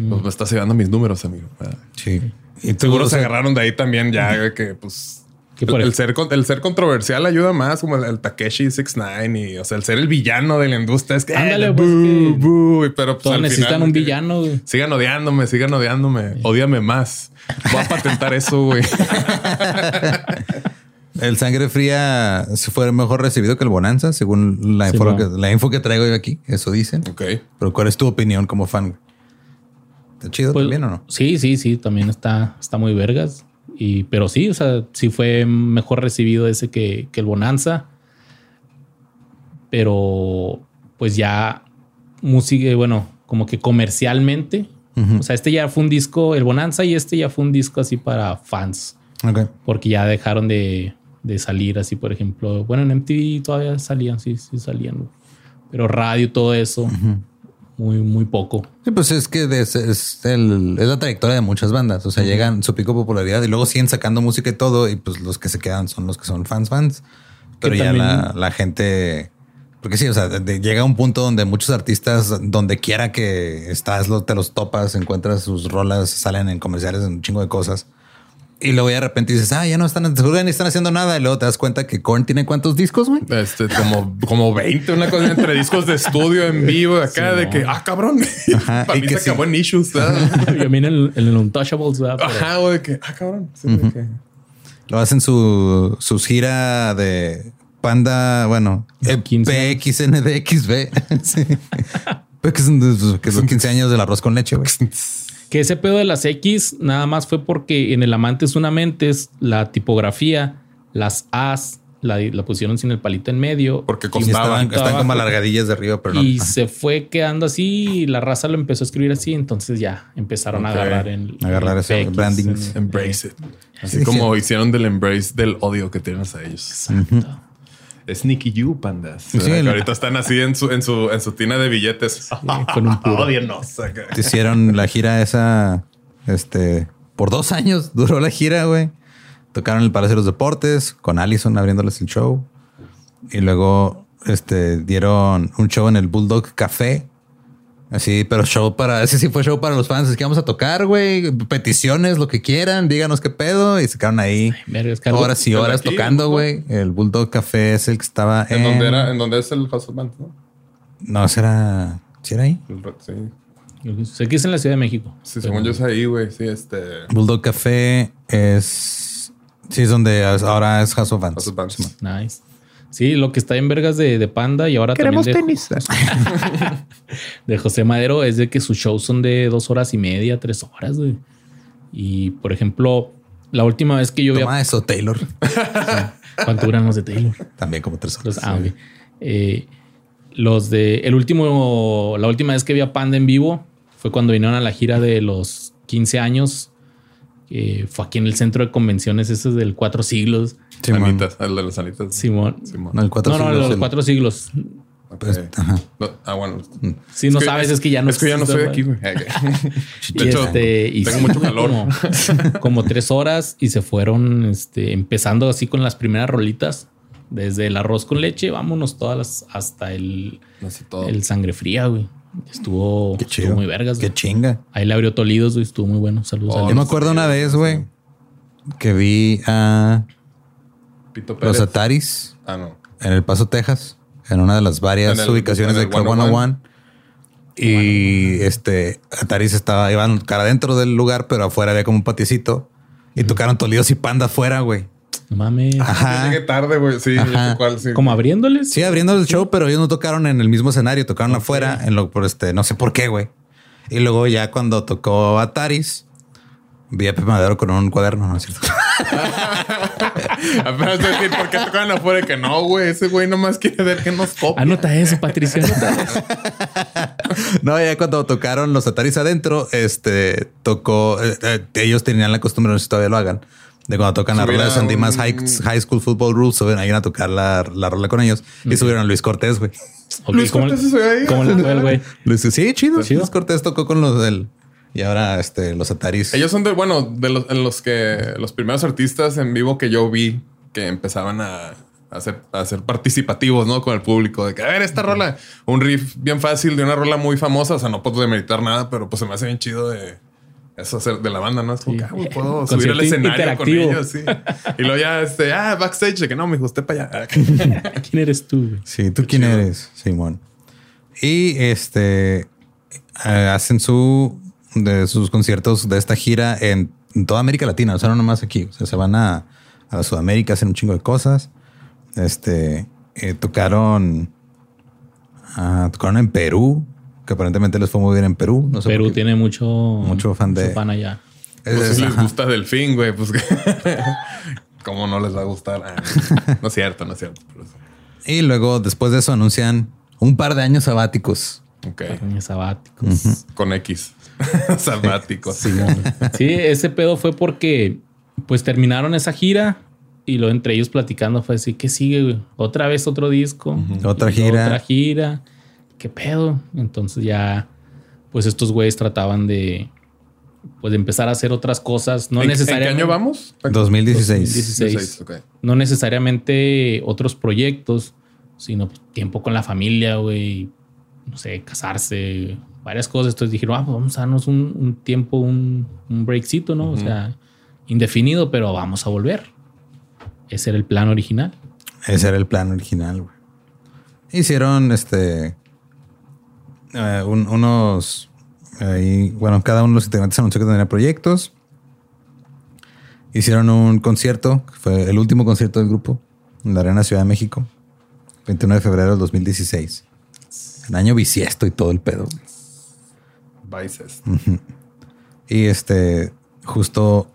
Pues me estás llevando mis números, amigo. Sí. Y tú, Seguro o se agarraron de ahí también ya güey, que pues el, el- ser, con- el ser controversial ayuda más, como el, el Takeshi 69 y o sea, el ser el villano de la industria es que Ándale, eh, pues, que pero pues, Todos necesitan final, un villano, güey. Sigan odiándome, sigan odiándome. Odíame más. Voy a patentar eso, güey. El sangre fría fue mejor recibido que el Bonanza, según la, Sí, info, no. que, la info que traigo yo aquí. Eso dicen. ok. Pero ¿cuál es tu opinión como fan? ¿Está chido Pues, también o no? Sí, sí, sí, también está, está muy vergas. Y, pero sí, o sea, sí fue mejor recibido ese que, que el Bonanza. Pero pues ya música, bueno, como que comercialmente. O sea, este ya fue un disco, el Bonanza y este ya fue un disco así para fans. Ok. Porque ya dejaron de, de salir así, por ejemplo. Bueno, en MTV todavía salían, sí, sí salían. Pero radio, todo eso, muy, muy poco. Sí, pues es que es, es el- es la trayectoria de muchas bandas. O sea, llegan su pico de popularidad y luego siguen sacando música y todo. Y pues los que se quedan son los que son fans, fans. Pero ya también- la, la gente. Porque sí, o sea, de- llega un punto donde muchos artistas, donde quiera que estás, lo- te los topas, encuentras sus rolas, salen en comerciales, en un chingo de cosas. Y luego de repente dices, ah, ya no están, seguro ya ni están haciendo nada. Y luego te das cuenta que Korn tiene cuántos discos, güey. Este, como, como 20, una cosa entre discos de estudio en vivo acá de que, ah, cabrón. Ajá, Para y mí que se sí. acabó en issues. ¿verdad? Yo en el, en el Untouchables, Ajá, güey, de que, ah, cabrón. Sí, de que- Lo hacen su, sus gira de Panda, bueno, 15 PXNDXB. sí. Pues que son, que son 15 años del arroz con leche, güey. Que ese pedo de las X nada más fue porque en el Amantes una Mentes la tipografía, las As, la, la pusieron sin el palito en medio. Porque Y costaba. estaban, están abajo. como alargadillas de arriba, pero no. y se fue quedando así y la raza lo empezó a escribir así. Entonces ya empezaron Ok. a agarrar en Agarrar ese branding. Embrace it. Así Sí, como hicieron del embrace del odio que tienes a ellos. Exacto. Sneaky you, pandas. Sí, Que el- ahorita están así en su, en su, en su tina de billetes. con un puro. Hicieron la gira esa, este, por dos años duró la gira, güey. Tocaron en el Palacio de los Deportes con Allison abriéndoles el show. Y luego, este, dieron un show en el Bulldog Café. Así, pero show para, ese sí fue show para los fans. Es que vamos a tocar, güey. Peticiones, lo que quieran, díganos qué pedo. Y se quedaron ahí es que horas y ¿El de horas aquí, tocando, güey. El Bulldog Café es el que estaba ¿En dónde era? ¿En dónde es el House of Bands, no? No, ese era. ¿Sí era ahí? Sí. Sé que es en la Ciudad de México. Sí, según yo es ahí, güey. Sí, este. Bulldog Café es. Sí, es donde ahora es House of Bands. House of Bands. Nice. Sí, lo que está en vergas de, de Panda y ahora también de, de José Madero es de que sus shows son de dos horas y media, tres horas, güey. Y por ejemplo, la última vez que yo vi a- Toma eso, Taylor. ¿Cuánto duran los de Taylor? También como tres horas. Los, ah, ok. Eh, los de el último, la última vez que vi a Panda en vivo fue cuando vinieron a la gira de los 15 años. Que fue aquí en el centro de convenciones, ese es del cuatro siglos. Simón. Sanitas, el de las sanitas. Simón. Simón. No, el cuatro no, no, siglos, los el- cuatro siglos. Ok. pues, ajá. No, ah, bueno. Si no que- sabes, es que ya no Es que ya no estoy aquí, güey. De hecho, este, y tengo sí, mucho calor. Como, como tres horas y se fueron este, empezando así con las primeras rolitas. Desde el arroz con leche, vámonos todas las, hasta el, No sé todo. el sangre fría, güey. Estuvo, Qué estuvo chido. muy vergas. Qué güey. chinga. Ahí le abrió Tolidos, güey. Estuvo muy bueno. Saludos. Oh, a Yo me acuerdo una vez, güey, que vi a Pito Pérez. los Ataris Ah, no. en El Paso, Texas, en una de las varias En el- ubicaciones en de el Club 101. Y este Ataris estaba, iban cara adentro del lugar, pero afuera había como un patiecito y tocaron Tolidos y Panda afuera, güey. No mames. Ajá. llegué tarde, güey. Sí, cuál, sí. Como abriéndoles. Sí, abriendo el show, pero ellos no tocaron en el mismo escenario, tocaron afuera, en lo por este, no sé por qué, güey. Y luego ya cuando tocó Ataris, vi a Pepe Madero con un cuaderno, ¿no es cierto? Apenas decir, ¿por qué tocaban afuera? Que no, güey. Ese güey nomás quiere ver que nos copia. Anota eso, Patricia. Anota eso. no, ya cuando tocaron los Ataris adentro, este tocó, eh, eh, ellos tenían la costumbre, no sé si todavía lo hagan, de cuando tocan la rola de Sandy Más un- High, High School Football Rules, suben ahí a tocar la, la rola con ellos y subieron a Luis Cortés, güey. Luis ¿cómo, Cortés se ve ahí. ¿Cómo le fue el güey? Luis, sí, chido. Chido. Luis Cortés tocó con los del. Y ahora este, los Ataris. Ellos son de, bueno, de los, en los que los primeros artistas en vivo que yo vi que empezaban a, a ser, a ser participativos, ¿no? Con el público. De que, a ver, esta rola, un riff bien fácil de una rola muy famosa. O sea, no puedo demeritar nada, pero pues se me hace bien chido de eso hacer de la banda, ¿no? Es como Sí. que, ah, güey, puedo Concierto subir al escenario con ellos, sí. Y luego ya, este, ah, backstage, que no, me usted para allá. ¿Quién eres tú? güey? Sí, ¿tú quién chido. eres, Simón? Y este eh, hacen su de sus conciertos de esta gira en, en toda América Latina, o sea, no nomás aquí. O sea, se van a, a Sudamérica, hacen un chingo de cosas. Este eh, tocaron, ah, tocaron en Perú, que aparentemente les fue muy bien en Perú. No sé Perú tiene mucho, Mucho fan de- allá. Es- Pues es- si les ajá. gusta Delfín, güey, pues que- ¿Cómo no les va a gustar? Ah, no es cierto, no es cierto. sí. Y luego, después de eso, anuncian un par de años sabáticos. Ok. Años sabáticos. Con X. Sabáticos. Sí, ese pedo fue porque pues terminaron esa gira y lo entre ellos platicando fue así, ¿qué sigue? güey? Otra vez otro disco. Otra gira. Otra gira. ¿Qué pedo? Entonces ya pues estos güeyes trataban de pues de empezar a hacer otras cosas, no ¿En, ¿En qué necesariamente año vamos? 2016. 2016. 16, ok. no necesariamente otros proyectos, sino pues, tiempo con la familia, güey, no sé, casarse, varias cosas. Entonces dijeron, ah, pues vamos a darnos un, un tiempo, un, un breakcito, ¿no? O sea, indefinido, pero vamos a volver. Ese era el plan original. Ese era el plan original, güey. Hicieron este. Eh, un- unos. ahí, bueno, cada uno de los integrantes anunció que tenía proyectos. Hicieron un concierto, que fue el último concierto del grupo, en la Arena Ciudad de México, 21 de febrero del 2016. Un año bisiesto y todo el pedo. Vices. Y este, justo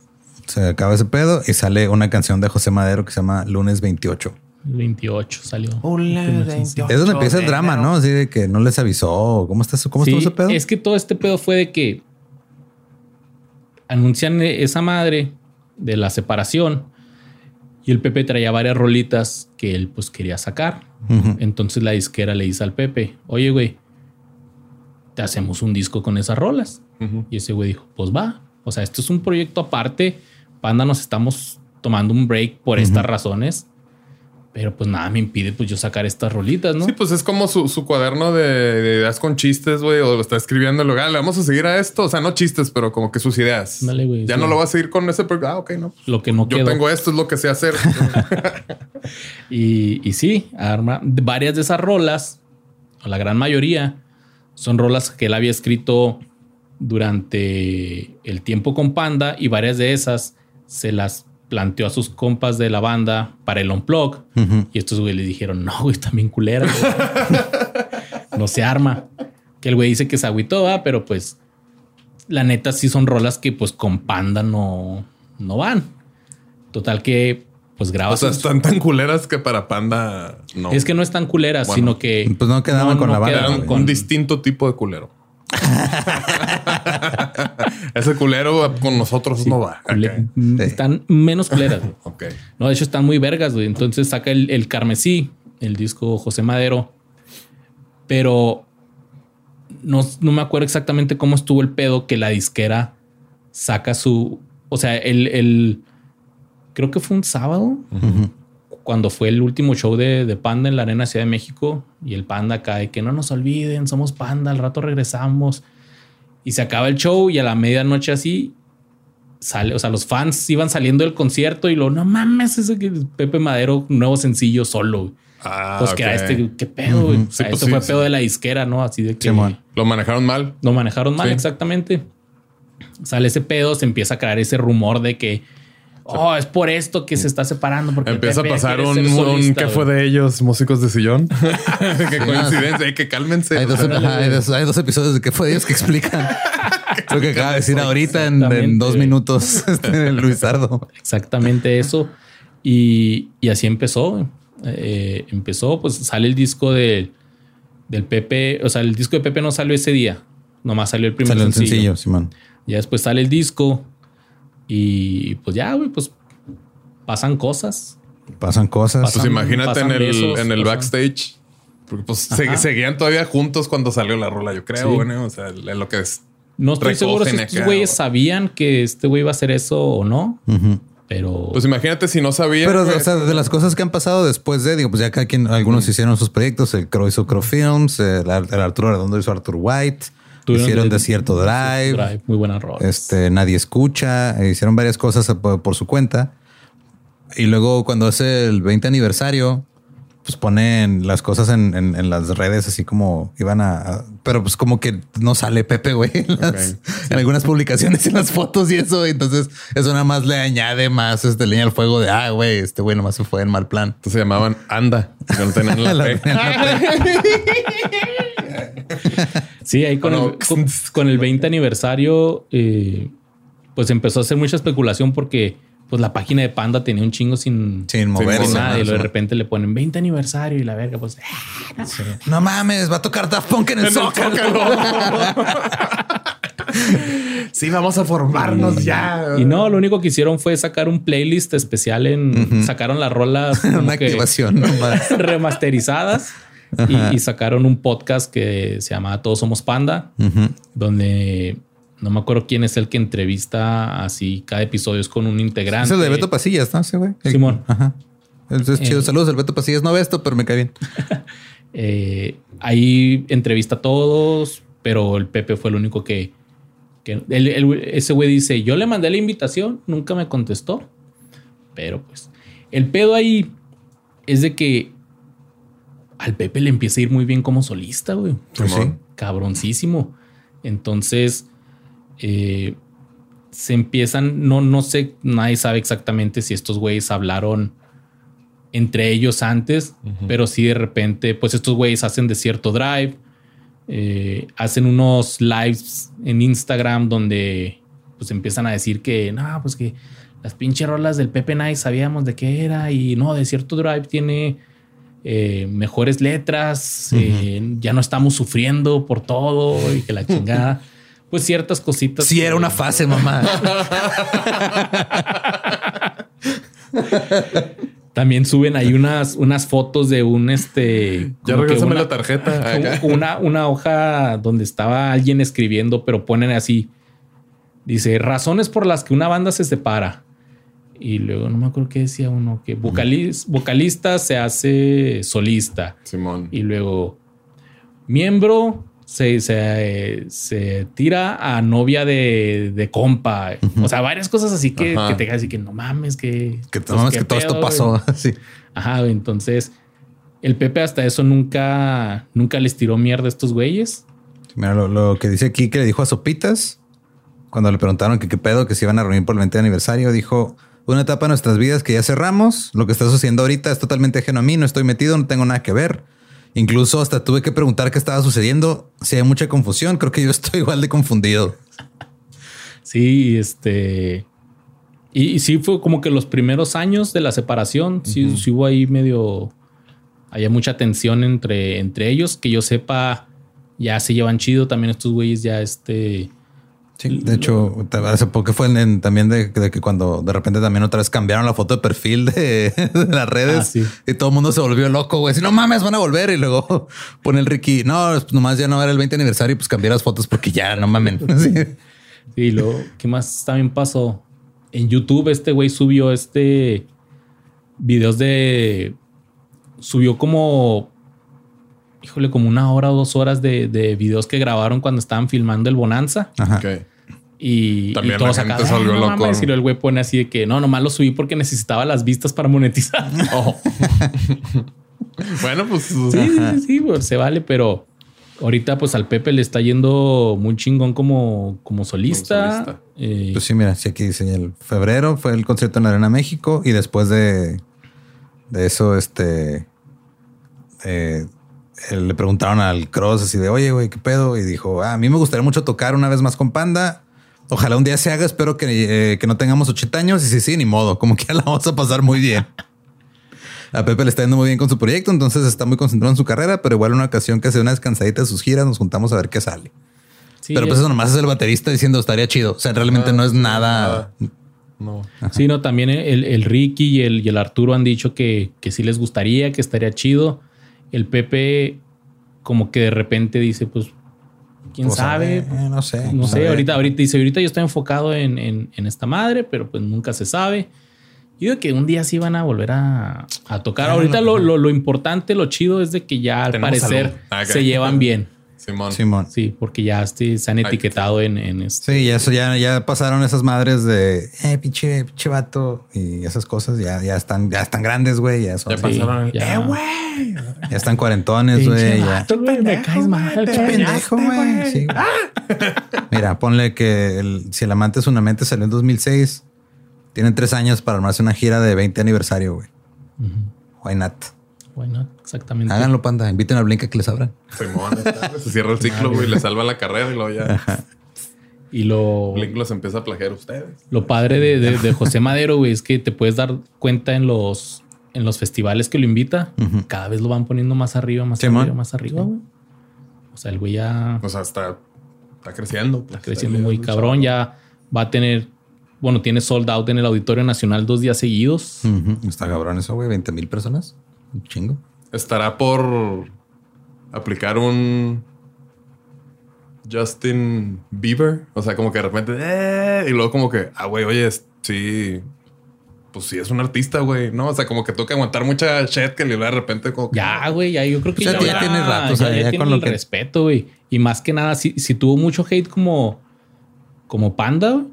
se acaba ese pedo y sale una canción de José Madero que se llama Lunes 28. El 28 salió. Hola, El primer sencillo. Es donde empieza el drama, ¿no? Así de que no les avisó. ¿Cómo está eso? ¿Cómo Sí, estuvo ese pedo? Es que todo este pedo fue de que anuncian esa madre de la separación y el Pepe traía varias rolitas que él pues quería sacar. Entonces la disquera le dice al Pepe, oye güey, te hacemos un disco con esas rolas. Y ese güey dijo, pues va. O sea, esto es un proyecto aparte. Panda nos estamos tomando un break por estas razones. Pero pues nada me impide pues yo sacar estas rolitas, ¿no? Sí, pues es como su, su cuaderno de, de ideas con chistes, güey, o lo está escribiendo luego, ah, le vamos a seguir a esto. O sea, no chistes, pero como que sus ideas. Dale, güey, ya sí. no lo va a seguir con ese, pero, ah, ok, no. Lo que no yo quedó. tengo esto, es lo que sé hacer. Y, y sí, arma varias de esas rolas, o la gran mayoría, son rolas que él había escrito durante el tiempo con Panda y varias de esas se las planteó a sus compas de la banda para el unplug. Ujú. Y estos güey le dijeron, no, güey, están bien culeras. güey. no se arma. Que el güey dice que se agüitó, ¿va? pero pues la neta sí son rolas que pues con Panda no, no van. Total que pues graba o sea, están tan culeras que para Panda no. es que no es tan culeras, Bueno, sino que. pues no quedaban con la banda, güey. un distinto tipo de culero. Ese culero con nosotros no va. mm. Están menos culeras. güey. Ok. No, de hecho están muy vergas, güey. Entonces saca el, el Carmesí, el disco José Madero. Pero no, no me acuerdo exactamente cómo estuvo el pedo que la disquera saca su. O sea, el. el- creo que fue un sábado. Cuando fue el último show de, de Panda en la Arena Ciudad de México y el Panda de que no nos olviden, somos Panda, al rato regresamos. Y se acaba el show y a la medianoche así sale, o sea, los fans iban saliendo del concierto y lo no mames, ese que Pepe Madero, nuevo sencillo solo. güey". Ah, pues que era ok. este, qué pedo, sea, Sí, pues esto sí, fue sí. pedo de la disquera, ¿no? Así de que. Lo manejaron mal. lo manejaron mal, exactamente. Sale ese pedo, se empieza a crear ese rumor de que oh, es por esto que se está separando. Porque Empieza a pasar un, un ¿qué fue güey". de ellos? Músicos de sillón. Qué coincidencia. que cálmense. Hay dos, O sea, ajá, hay dos- hay dos episodios de qué fue Dios que explican lo que acaba de decir ahorita en, dos minutos este, Luisardo. Exactamente eso. Y, y así empezó. Eh, empezó, pues sale el disco de, del Pepe. O sea, el disco de Pepe no salió ese día. Nomás salió el primer Salió sencillo. sencillo, Simón. Ya después sale el disco. Y pues ya, güey, pues pasan cosas. Pasan cosas. Pasan- Pues imagínate en el, besos, en el pasan- backstage. Porque pues se- seguían todavía juntos cuando salió la rola, yo creo, Sí. bueno, o sea, en lo que es. No estoy seguro si estos güeyes güey. sabían que este güey iba a hacer eso o no, pero Pues imagínate si no sabían. Pero, o sea, de las cosas que han pasado después de, digo, pues ya cada quien, algunos hicieron sus proyectos, el Crow hizo Crow Films, el, el Arturo Redondo hizo Arthur White, Hicieron de- Desierto Drive. Drive, muy buena rola. Este, nadie escucha. eh, Hicieron varias cosas por, por su cuenta. Y luego cuando hace el 20 aniversario, pues ponen las cosas en, en- en las redes así como iban a, a- Pero pues como que no sale Pepe, güey. En, las- en algunas publicaciones, en las fotos y eso. Entonces eso nada más le añade más este, leña al fuego de, ah, güey, este güey nomás se fue en mal plan. Entonces se llamaban Anda. no tenían la La- P. Sí, ahí con, el, con, con el 20 aniversario, eh, pues empezó a hacer mucha especulación porque pues la página de Panda tenía un chingo sin, Sin moverse. nada. Y de repente le ponen 20 aniversario y la verga, pues No mames, va a tocar Daft Punk en el Zócalo. Sí, vamos a formarnos ya. Y no, lo único que hicieron fue sacar un playlist especial en. Sacaron las rolas Una activación nomás. remasterizadas y, y sacaron un podcast que se llama Todos Somos Panda, donde no me acuerdo quién es el que entrevista así cada episodio es con un integrante. Es el de Beto Pasillas, ¿no? Ese güey. Simón. Ajá. Entonces, chido. Eh. Saludos al Beto Pasillas. No ve esto, pero me cae bien. Eh, ahí entrevista a todos, pero el Pepe fue el único que. que el- el- ese güey dice: Yo le mandé la invitación, nunca me contestó. Pero pues, el pedo ahí es de que al Pepe le empieza a ir muy bien como solista, güey. Pues sí. Cabroncísimo. Entonces, eh, se empiezan, no, no sé, nadie sabe exactamente si estos güeyes hablaron entre ellos antes, pero sí de repente, pues estos güeyes hacen Desierto Drive, eh, hacen unos lives en Instagram donde pues empiezan a decir que, no, pues que las pinches rolas del Pepe Nice sabíamos de qué era y no, Desierto Drive tiene eh, mejores letras, eh, ya no estamos sufriendo por todo y que la chingada. Pues ciertas cositas. Sí, que- era una fase, mamá. También suben ahí unas, unas fotos de un este. Ya una- la tarjeta. Acá. Una, una hoja donde estaba alguien escribiendo, pero ponen así. Dice razones por las que una banda se separa. Y luego no me acuerdo qué decía uno, que vocalis- vocalista se hace solista. Simón. Y luego miembro se, se, se tira a novia de, de compa. O sea, varias cosas así que, que te así que no mames, que, Que, pues, mames, qué que todo esto pasó. Sí. Ajá, entonces el Pepe hasta eso nunca, nunca les tiró mierda a estos güeyes. Mira, lo, lo que dice aquí que le dijo a Sopitas cuando le preguntaron que qué pedo, que se iban a reunir por el 20 aniversario, dijo una etapa de nuestras vidas que ya cerramos. Lo que estás haciendo ahorita es totalmente ajeno a mí. No estoy metido, no tengo nada que ver. Incluso hasta tuve que preguntar qué estaba sucediendo. Si hay mucha confusión, creo que yo estoy igual de confundido. Sí, este. Y, y sí fue como que los primeros años de la separación, sí, sí hubo ahí medio. Había mucha tensión entre, entre ellos. Que yo sepa, ya se llevan chido. También estos güeyes ya este. Sí, de hecho, hace poco fue en- en- también de, de que cuando de repente también otra vez cambiaron la foto de perfil de, de las redes Ah, sí. y todo el mundo se volvió loco, güey. Si no mames, van a volver. Y luego pone el Ricky, no, pues nomás ya no era el 20 aniversario y pues cambié las fotos porque ya no mamen. Sí. Sí, luego, ¿qué más también pasó? En YouTube, este güey subió este videos de. Subió como. Híjole, como una hora o dos horas de, de videos que grabaron cuando estaban filmando el Bonanza. Ajá. Y, También y todos acá, gente se "Ah, volvió no loco". mames", Y el güey pone así de que no, nomás lo subí porque necesitaba las vistas para monetizar. Oh. bueno, pues Sí, sí, sí, pues, se vale, pero ahorita pues al Pepe le está yendo muy chingón como, como solista. solista. Eh, Pues sí, mira, sí, aquí dice el febrero fue el concierto en la Arena México y después de, de eso, este, eh, le preguntaron al Cross así de, oye, güey, ¿qué pedo? Y dijo, "Ah, a mí me gustaría mucho tocar una vez más con Panda. Ojalá un día se haga, espero que, eh, que no tengamos 80 años. Y sí, sí, ni modo, como que la vamos a pasar muy bien. A Pepe le está yendo muy bien con su proyecto, entonces está muy concentrado en su carrera, pero igual una ocasión que hace una descansadita de sus giras, nos juntamos a ver qué sale. sí, pero pues eso nomás es el baterista diciendo estaría chido. O sea, realmente Ah, no es nada. no. Sí, no, también el, el Ricky y el, y el Arturo han dicho que, que sí les gustaría, que estaría chido. El Pepe, como que de repente dice, pues, quién Pues, sabe. eh, no sé. No sé, ver. ahorita, ahorita dice, ahorita yo estoy enfocado en, en- en esta madre, pero pues nunca se sabe. Yo digo que un día sí van a volver a, a tocar. Ah, ahorita no, lo, lo- lo importante, lo chido es de que ya al Tenemos parecer salud. Ah, se llevan bien. Simón. Simón. Sí, porque ya este, se han etiquetado en, en este. Sí, ya eso ya, ya pasaron esas madres de eh, pinche, pinche vato y esas cosas ya, ya están, ya están grandes, güey. Ya, son Ya pasaron. ya. Eh, güey. ya están cuarentones, güey. Ya. güey, me caes mal. Pendejo, güey. Sí, güey. Mira, ponle que el- si el amante es una mente salió en 2006, tienen tres años para armarse una gira de 20 aniversario, güey. Why not? Bueno, exactamente. Háganlo, panda. Inviten a que les abran. Está, Se cierra el ciclo, güey. Le salva la carrera y luego ya. Y lo, Blink los empieza a plagiar ustedes. lo padre de, de- de José Madero, güey, es que te puedes dar cuenta en los, en los festivales que lo invita. Cada vez lo van poniendo más arriba, más arriba, más arriba, güey. O sea, el güey ya O sea, está, está creciendo. pues. está creciendo muy cabrón. Ya va a tener, bueno, tiene sold out en el Auditorio Nacional dos días seguidos. Está cabrón eso, güey. 20 mil personas. Un chingo. Estará por aplicar un Justin Bieber. O sea, como que de repente, eh, y luego como que, ah, güey, oye, es- sí, pues sí es un artista, güey, ¿no? O sea, como que toca aguantar mucha shit que le de repente como que... Ya, güey, ya yo creo que O sea, ya tiene rato, o sea, ya tiene con lo el que- respeto, güey. Y más que nada, si, si tuvo mucho hate como, como panda, güey.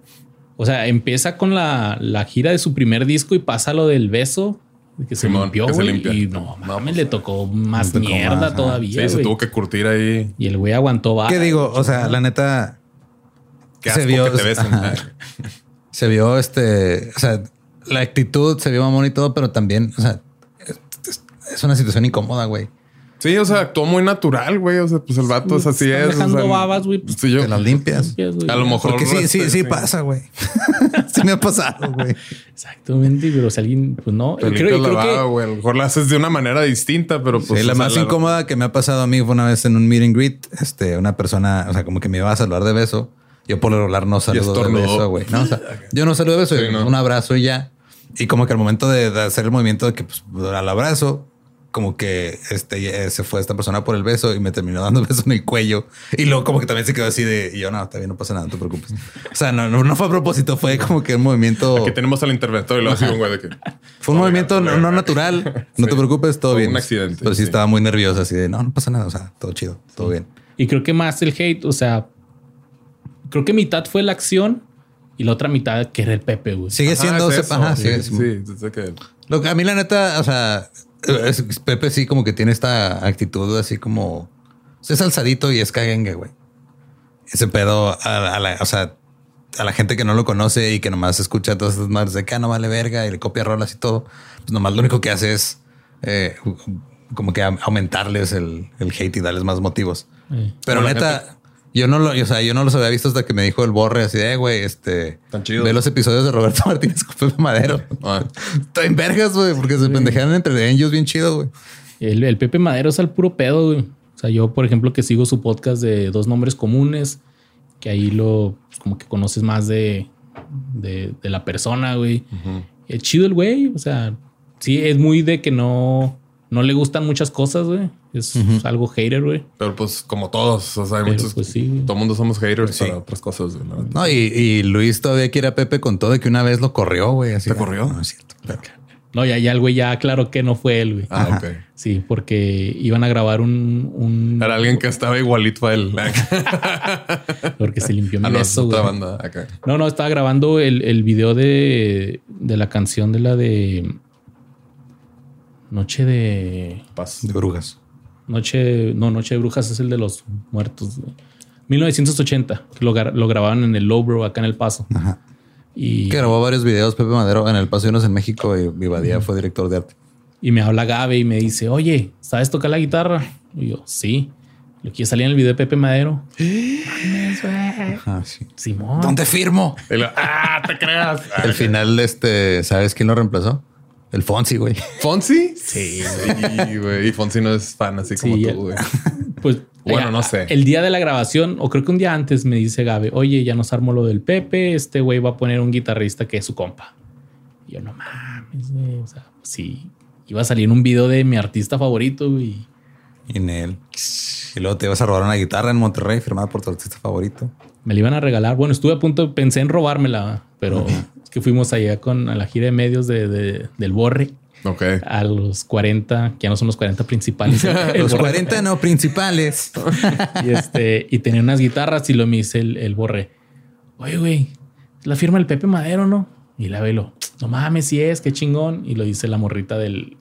O sea, empieza con la, la gira de su primer disco y pasa lo del beso, que se Simón, limpió, que se güey. limpia. Y no, No, mames, pues, le tocó más le tocó mierda más, todavía, Sí, se tuvo que curtir ahí. Y el güey aguantó va. ¿Qué digo? O sea, la neta Qué Se vio- que te besen. ajá. se vio este, o sea, la actitud se vio mamón y todo, pero también, o sea, es, es una situación incómoda, güey. Sí, o sea, actuó muy natural, güey. O sea, pues el vato es así Están es. dejando o sea, babas, güey, pues, sí, yo- Te las limpias. Limpias, güey. A lo mejor. Porque sí, sí, sí pasa, güey. sí me ha pasado, güey. Exactamente, pero si alguien, pues no. Te Creo, la creo baba, que güey. A lo mejor la haces de una manera distinta, pero pues. Sí, la más incómoda que me ha pasado a mí fue una vez en un meet and greet. Este, una persona, o sea, como que me iba a saludar de beso. Yo por lo regular no saludo de beso, güey. No, o sea, yo no saludo de beso, Sí, no. un abrazo y ya. Y como que al momento de, de hacer el movimiento de que pues, al abrazo, como que este se fue esta persona por el beso y me terminó dando beso en el cuello. Y luego como que también se quedó así de, y yo no, está bien, no pasa nada, no te preocupes. O sea, no, no, no fue a propósito, fue como que un movimiento, Aquí tenemos al interventor y luego así un güey de que. fue un movimiento no, no natural. No te preocupes, todo Fue bien. un accidente, Pero sí, sí. estaba muy nervioso, así de, no, no pasa nada, o sea, todo chido, todo bien. Y creo que más el hate, o sea, creo que mitad fue la acción y la otra mitad que era el Pepe, güey. Sigue siendo, Ajá, es ajá, eso. Sí, sí, sí, que- Lo que a mí la neta, o sea, Pepe sí como que tiene esta actitud así como es alzadito y es cagengue, güey. Ese pedo a, a la, o sea, a la gente que no lo conoce y que nomás escucha todas esas madres de que ah, no vale verga y le copia rolas y todo, pues nomás lo único que hace es eh, como que a- aumentarles el, el hate y darles más motivos. Eh. Pero la neta, yo no lo, o sea, yo no los había visto hasta que me dijo el borre así de, "Eh, güey, este, Tan chidos. ve los episodios de Roberto Martínez con Pepe Madero. Ah. Está en vergas, güey, porque se pendejean entre ellos bien chido, güey. El, el Pepe Madero es al puro pedo, güey. O sea, yo, por ejemplo, que sigo su podcast de dos nombres comunes, que ahí lo, pues, como que conoces más de, de, de la persona, güey. Es chido el güey, o sea, sí, es muy de que no, no le gustan muchas cosas, güey. Es algo hater, güey. Pero pues como todos, o sea, hay Pero, muchos. pues, sí, güey. Todo mundo somos haters Sí. para otras cosas. güey. No, y, y Luis todavía quiere a Pepe con todo de que una vez lo corrió, güey. Así ¿Te corrió? No, es cierto. pero- No, ya, ya el güey ya aclaró que no fue él, güey. Ah, Ajá. ok. Sí, porque iban a grabar un, un Era alguien que estaba igualito a él. porque se limpió mi Ah, no, es beso, otra güey. banda. No, no, estaba grabando el, el video de, de la canción de la de Noche de. Paz. De brujas. Noche. No, Noche de Brujas es el de los muertos. güey. 1980, que lo, gra- lo grababan en el Lowbro, acá en El Paso. Ajá. Y, Que grabó varios videos Pepe Madero en el Paso de Unos en México y Vivadía fue director de arte. y me habla Gabe y me dice: Oye, ¿sabes tocar la guitarra? Y yo, sí. Lo quiere salir en el video de Pepe Madero. Ajá, sí. Simón. ¿Dónde firmo? Y lo- ah, te creas. El final, este, ¿sabes quién lo reemplazó? El Fonsi, güey. ¿Fonsi? Sí. Sí, güey. Y Fonsi no es fan así como Sí, tú, güey. Pues Bueno, eh, no sé. El día de la grabación, o creo que un día antes, me dice Gabe, oye, ya nos armó lo del Pepe. Este güey va a poner un guitarrista que es su compa. Y yo, no mames, güey. O sea, sí, iba a salir un video de mi artista favorito, güey. Y en él. Y luego te ibas a robar una guitarra en Monterrey firmada por tu artista favorito. Me la iban a regalar. Bueno, estuve a punto, pensé en robármela, pero que fuimos allá con a la gira de medios de, de- del Borre. Ok. A los 40, que ya no son los 40 principales. Los borre. 40 no principales. Y, este, y tenía unas guitarras y lo me dice el, el borre. Oye, güey, la firma el Pepe Madero, ¿no? Y la velo. No mames, si es, qué chingón. Y lo dice la morrita del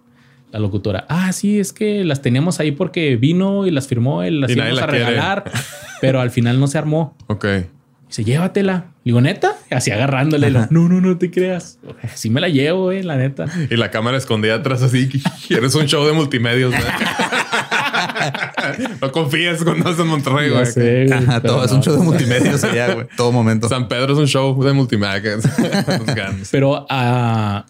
la locutora. Ah, sí, es que las teníamos ahí porque vino y las firmó, él las Y íbamos a quiere. regalar, pero al final no se armó. Ok. Dice, llévatela. Digo, neta, así agarrándole. lo, no, no, no te creas. Sí me la llevo, güey, la neta. Y la cámara escondida atrás así. Eres un show de multimedios. no confíes cuando estás en Monterrey, güey. sé, güey, Ajá, todo es un show de multimedia allá, güey. Todo momento. San Pedro es un show de multimedia. Pero ah,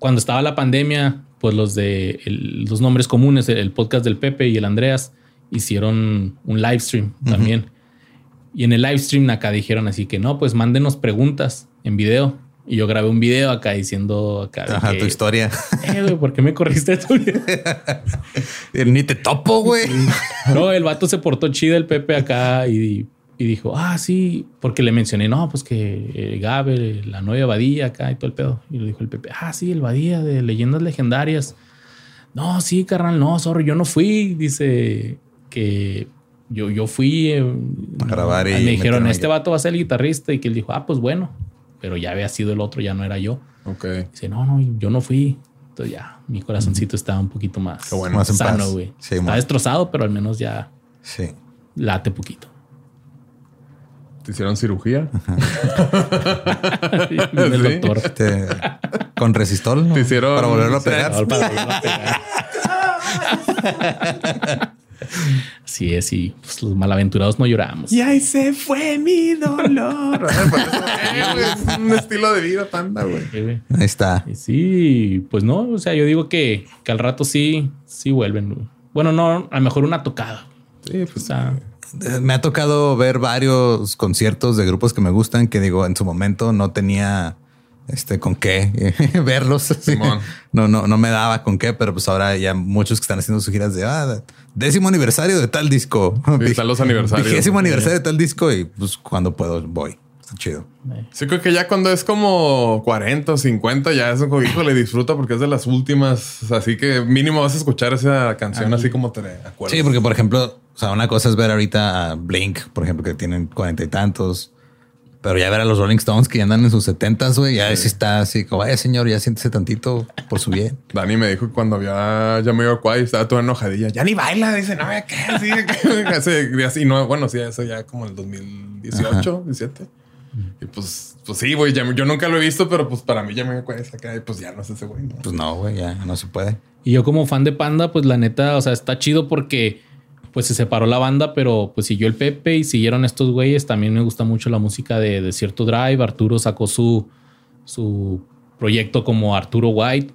cuando estaba la pandemia, pues los de el- los nombres comunes, el, el podcast del Pepe y el Andreas, hicieron un live stream también. Y en el live stream acá dijeron así que no, pues mándenos preguntas en video. Y yo grabé un video acá diciendo acá. Ajá, que, tu historia. Eh, güey, ¿por qué me corriste tú? Ni te topo, güey. no, el vato se portó chido el Pepe acá y, y dijo, ah, sí, porque le mencioné, no, pues que eh, Gabe, la nueva Badía acá y todo el pedo. Y lo dijo el Pepe, ah, sí, el Badía de leyendas legendarias. No, sí, carnal, no, sorry, yo no fui. Dice que yo, yo fui eh, A grabar y Me dijeron, meterme este aquí". vato va a ser el guitarrista. Y que él dijo, ah, pues bueno, pero ya había sido el otro, ya no era yo. Ok. Dice, no, no, yo no fui. Entonces ya mi corazoncito estaba un poquito más, Qué bueno. Más sano, güey. Sí, Está destrozado, pero al menos ya Sí. late poquito. ¿Te hicieron cirugía? Viene el Sí. doctor. Te- con resistol. ¿no? Te hicieron- Para volverlo a Sí. pegar. Para volverlo a pegar. Así es, y pues, los malaventurados no lloramos. Y ahí se fue mi dolor. es un estilo de vida panda, güey. Ahí está. Y Sí, pues no, o sea, yo digo que, que al rato sí, sí vuelven. güey. Bueno, no, a lo mejor una tocada. Sí, O pues sea, Eh, Me ha tocado ver varios conciertos de grupos que me gustan que digo en su momento no tenía este con qué verlos. Simón. No, no, no me daba con qué, pero pues ahora ya muchos que están haciendo sus giras de ah, décimo aniversario de tal disco. Sí, están los aniversarios. Vigésimo aniversario de tal disco y pues cuando puedo voy. Está chido. Sí, creo que ya cuando es como 40 o 50, ya es como, híjole, disfruta porque es de las últimas. Así que mínimo vas a escuchar esa canción así como te acuerdas. Sí, porque por ejemplo, o sea, una cosa es ver ahorita a Blink, por ejemplo, que tienen cuarenta y tantos, pero ya ver a los Rolling Stones que ya andan en sus setentas, güey, ya sí está así como, vaya señor, ya siéntese tantito por su bien. Dani me dijo que cuando había ya medio Quay estaba toda enojadilla. Ya ni baila, dice, no, ya qué, así, y así, no, bueno, sí, eso ya como en el 2018, 17. Y pues, pues sí, güey, ya- yo nunca lo he visto, pero pues para mí ya me está acá y pues ya no es ese güey. ¿no? Pues no, güey, ya no se puede. Y yo como fan de Panda, pues la neta, o sea, está chido porque pues se separó la banda, pero pues siguió el Pepe y siguieron estos güeyes. También me gusta mucho la música de Desierto Drive. Arturo sacó su, su proyecto como Arturo White.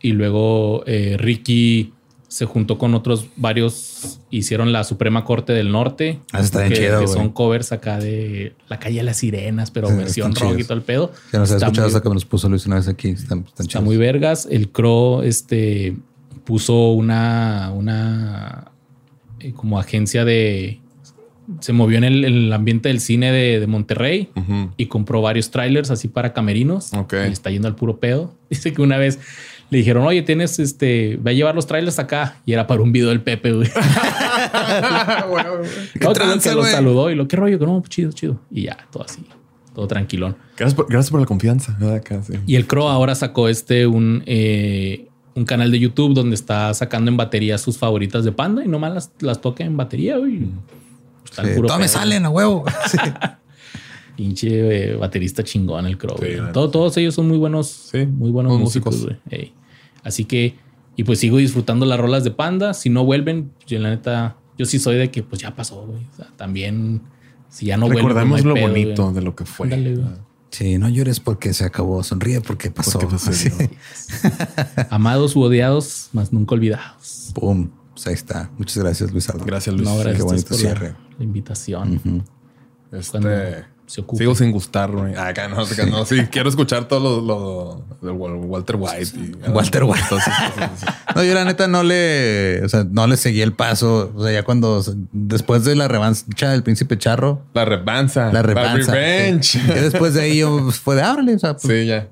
Y luego eh, Ricky se juntó con otros varios, hicieron la Suprema Corte del Norte. Ah, está bien que, chido, que son covers acá de La Calle de las Sirenas, pero Sí, versión rock y todo el pedo. Ya nos ha escuchado hasta que los puso Luis una vez aquí. Están, están Está muy vergas. El Crow este, puso una, una eh, como agencia de. Se movió en el, en el ambiente del cine de, de Monterrey y compró varios trailers así para camerinos. Ok. Y está yendo al puro pedo. Dice que una vez le dijeron, oye, tienes este, va a llevar los trailers acá. Y era para un video del Pepe, güey. ¿Qué No, que, lo saludó y lo que rollo, que no, chido, chido. Y ya, todo así, todo tranquilón. Gracias por, gracias por la confianza. ¿verdad? Acá, sí. Y el Crow ahora sacó este un, eh, un canal de YouTube donde está sacando en batería sus favoritas de Panda y nomás las, las toca en batería. güey. Sí, puro todas me salen a huevo. Sí. Pinche eh, baterista chingón el Crow. Sí, Todo- todos ellos son muy buenos, Sí, muy buenos músicos. Así que, y pues sigo disfrutando las rolas de Panda. Si no vuelven, yo la neta, yo sí soy de que pues ya pasó, güey. O sea, también, si ya no vuelven, pues, Recordemos lo pedo, bonito güey. de lo que fue. Ándale, güey. Sí, no llores porque se acabó. Sonríe porque pasó. Porque pasó. Amados u odiados, más nunca olvidados. Pum. Pues ahí está. Muchas gracias, Luis Aldo. Gracias, Luis. No, gracias qué bonito por cierre. la, la invitación. Este, se ocupe. sigo sin gustarme. Ah, acá no, acá no. Sí, quiero escuchar todo lo, lo de Walter White. Y, Walter White. No, yo la neta no le, o sea, no le seguí el paso. O sea, ya cuando, después de la revancha del príncipe charro, La revanza. la revanza. revenge. sí. Y después de ahí yo pues, fue de ábrale. O sea, pues, Sí, ya.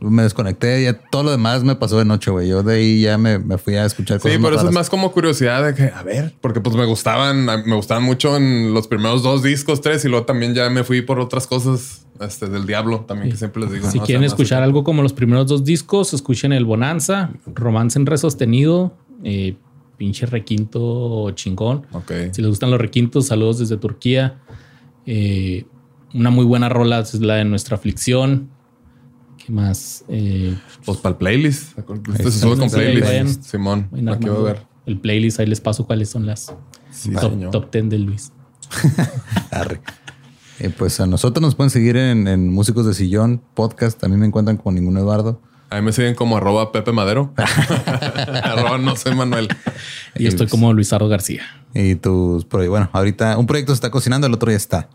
Me desconecté. Ya todo lo demás me pasó de noche, güey. Yo de ahí ya me, me fui a escuchar cosas Sí, pero eso es más como curiosidad de que, a ver, porque pues me gustaban, me gustaban mucho en los primeros dos discos, tres, y luego también ya me fui por otras cosas este, del diablo también, que siempre les digo. Si ¿no? O sea, quieren escuchar algo como los primeros dos discos, escuchen el Bonanza, Romance en Re sostenido, eh, pinche requinto chingón. Ok. Si les gustan los requintos, saludos desde Turquía. Eh, una muy buena rola es la de Nuestra Aflicción. ¿Qué más? Eh, Pues para el playlist. Este se sube con playlist. vayan. Simón, vayan aquí a ver. El playlist, ahí les paso cuáles son las Sí, top, top 10 de Luis. Arre. Eh, pues a nosotros nos pueden seguir en, en Músicos de Sillón Podcast. También me encuentran con ningún Eduardo. Ahí me siguen como arroba Pepe Madero. arroba no soy Manuel. Y estoy como Luisardo García. Y tus bueno, ahorita un proyecto se está cocinando, el otro ya está.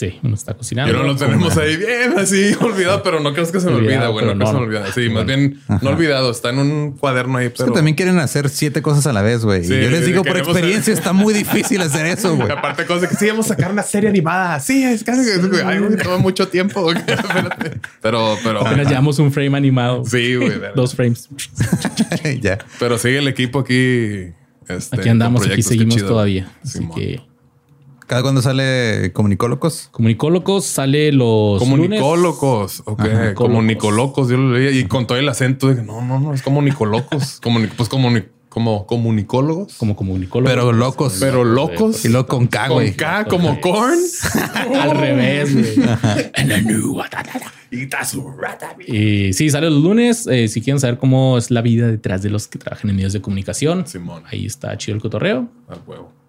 Sí, uno está cocinando. Y no lo tenemos ahí bien así olvidado, pero no crees que se me olvida, güey. No pero se me olvida. Sí, más bien no olvidado. Está en un cuaderno ahí, Es pero. que también quieren hacer siete cosas a la vez, güey. Sí, y yo les sí, digo por experiencia, está muy difícil hacer eso, güey. Aparte, cosas de que sí, vamos a sacar una serie animada. Sí, es casi que ay, güey, toma mucho tiempo. güey. Espérate. Pero, pero. Apenas llevamos un frame animado. Sí, güey. Dos frames. ya. Pero sigue el equipo aquí. este, Aquí andamos, aquí seguimos todavía. Así Simón. que ¿Cada cuándo sale Comunicólogos? Comunicólogos sale los Comunicólogos, ok, Ajá, comunicolocos, yo lo leía y con todo el acento de que no, no, no, es comunicolocos, Comuni- pues comuni- como comunicólogos, como comunicólogos. Pero locos. pero locos Y luego con K, con güey. K como corn Al revés, Y sí, sale los lunes. Eh, si quieren saber cómo es la vida detrás de los que trabajan en medios de comunicación, Simón. ahí está chido el cotorreo. Al huevo,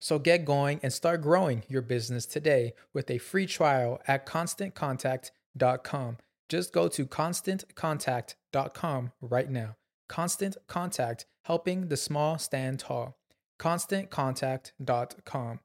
So get going and start growing your business today with a free trial at constantcontact.com. Just go to constantcontact.com right now. Constant Contact, helping the small stand tall. ConstantContact.com.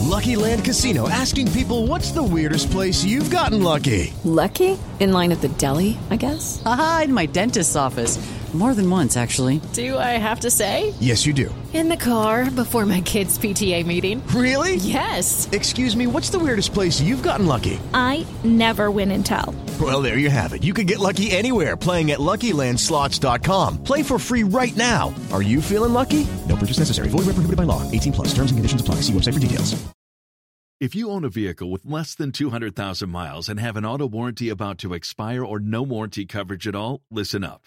Lucky Land Casino asking people what's the weirdest place you've gotten lucky? Lucky? In line at the deli, I guess? Aha, in my dentist's office. More than once, actually. Do I have to say? Yes, you do. In the car before my kids' PTA meeting. Really? Yes. Excuse me, what's the weirdest place you've gotten lucky? I never win and tell. Well, there you have it. You can get lucky anywhere playing at LuckyLandSlots.com. Play for free right now. Are you feeling lucky? No purchase necessary. Void where prohibited by law. 18 plus. Terms and conditions apply. See website for details. If you own a vehicle with less than 200,000 miles and have an auto warranty about to expire or no warranty coverage at all, listen up.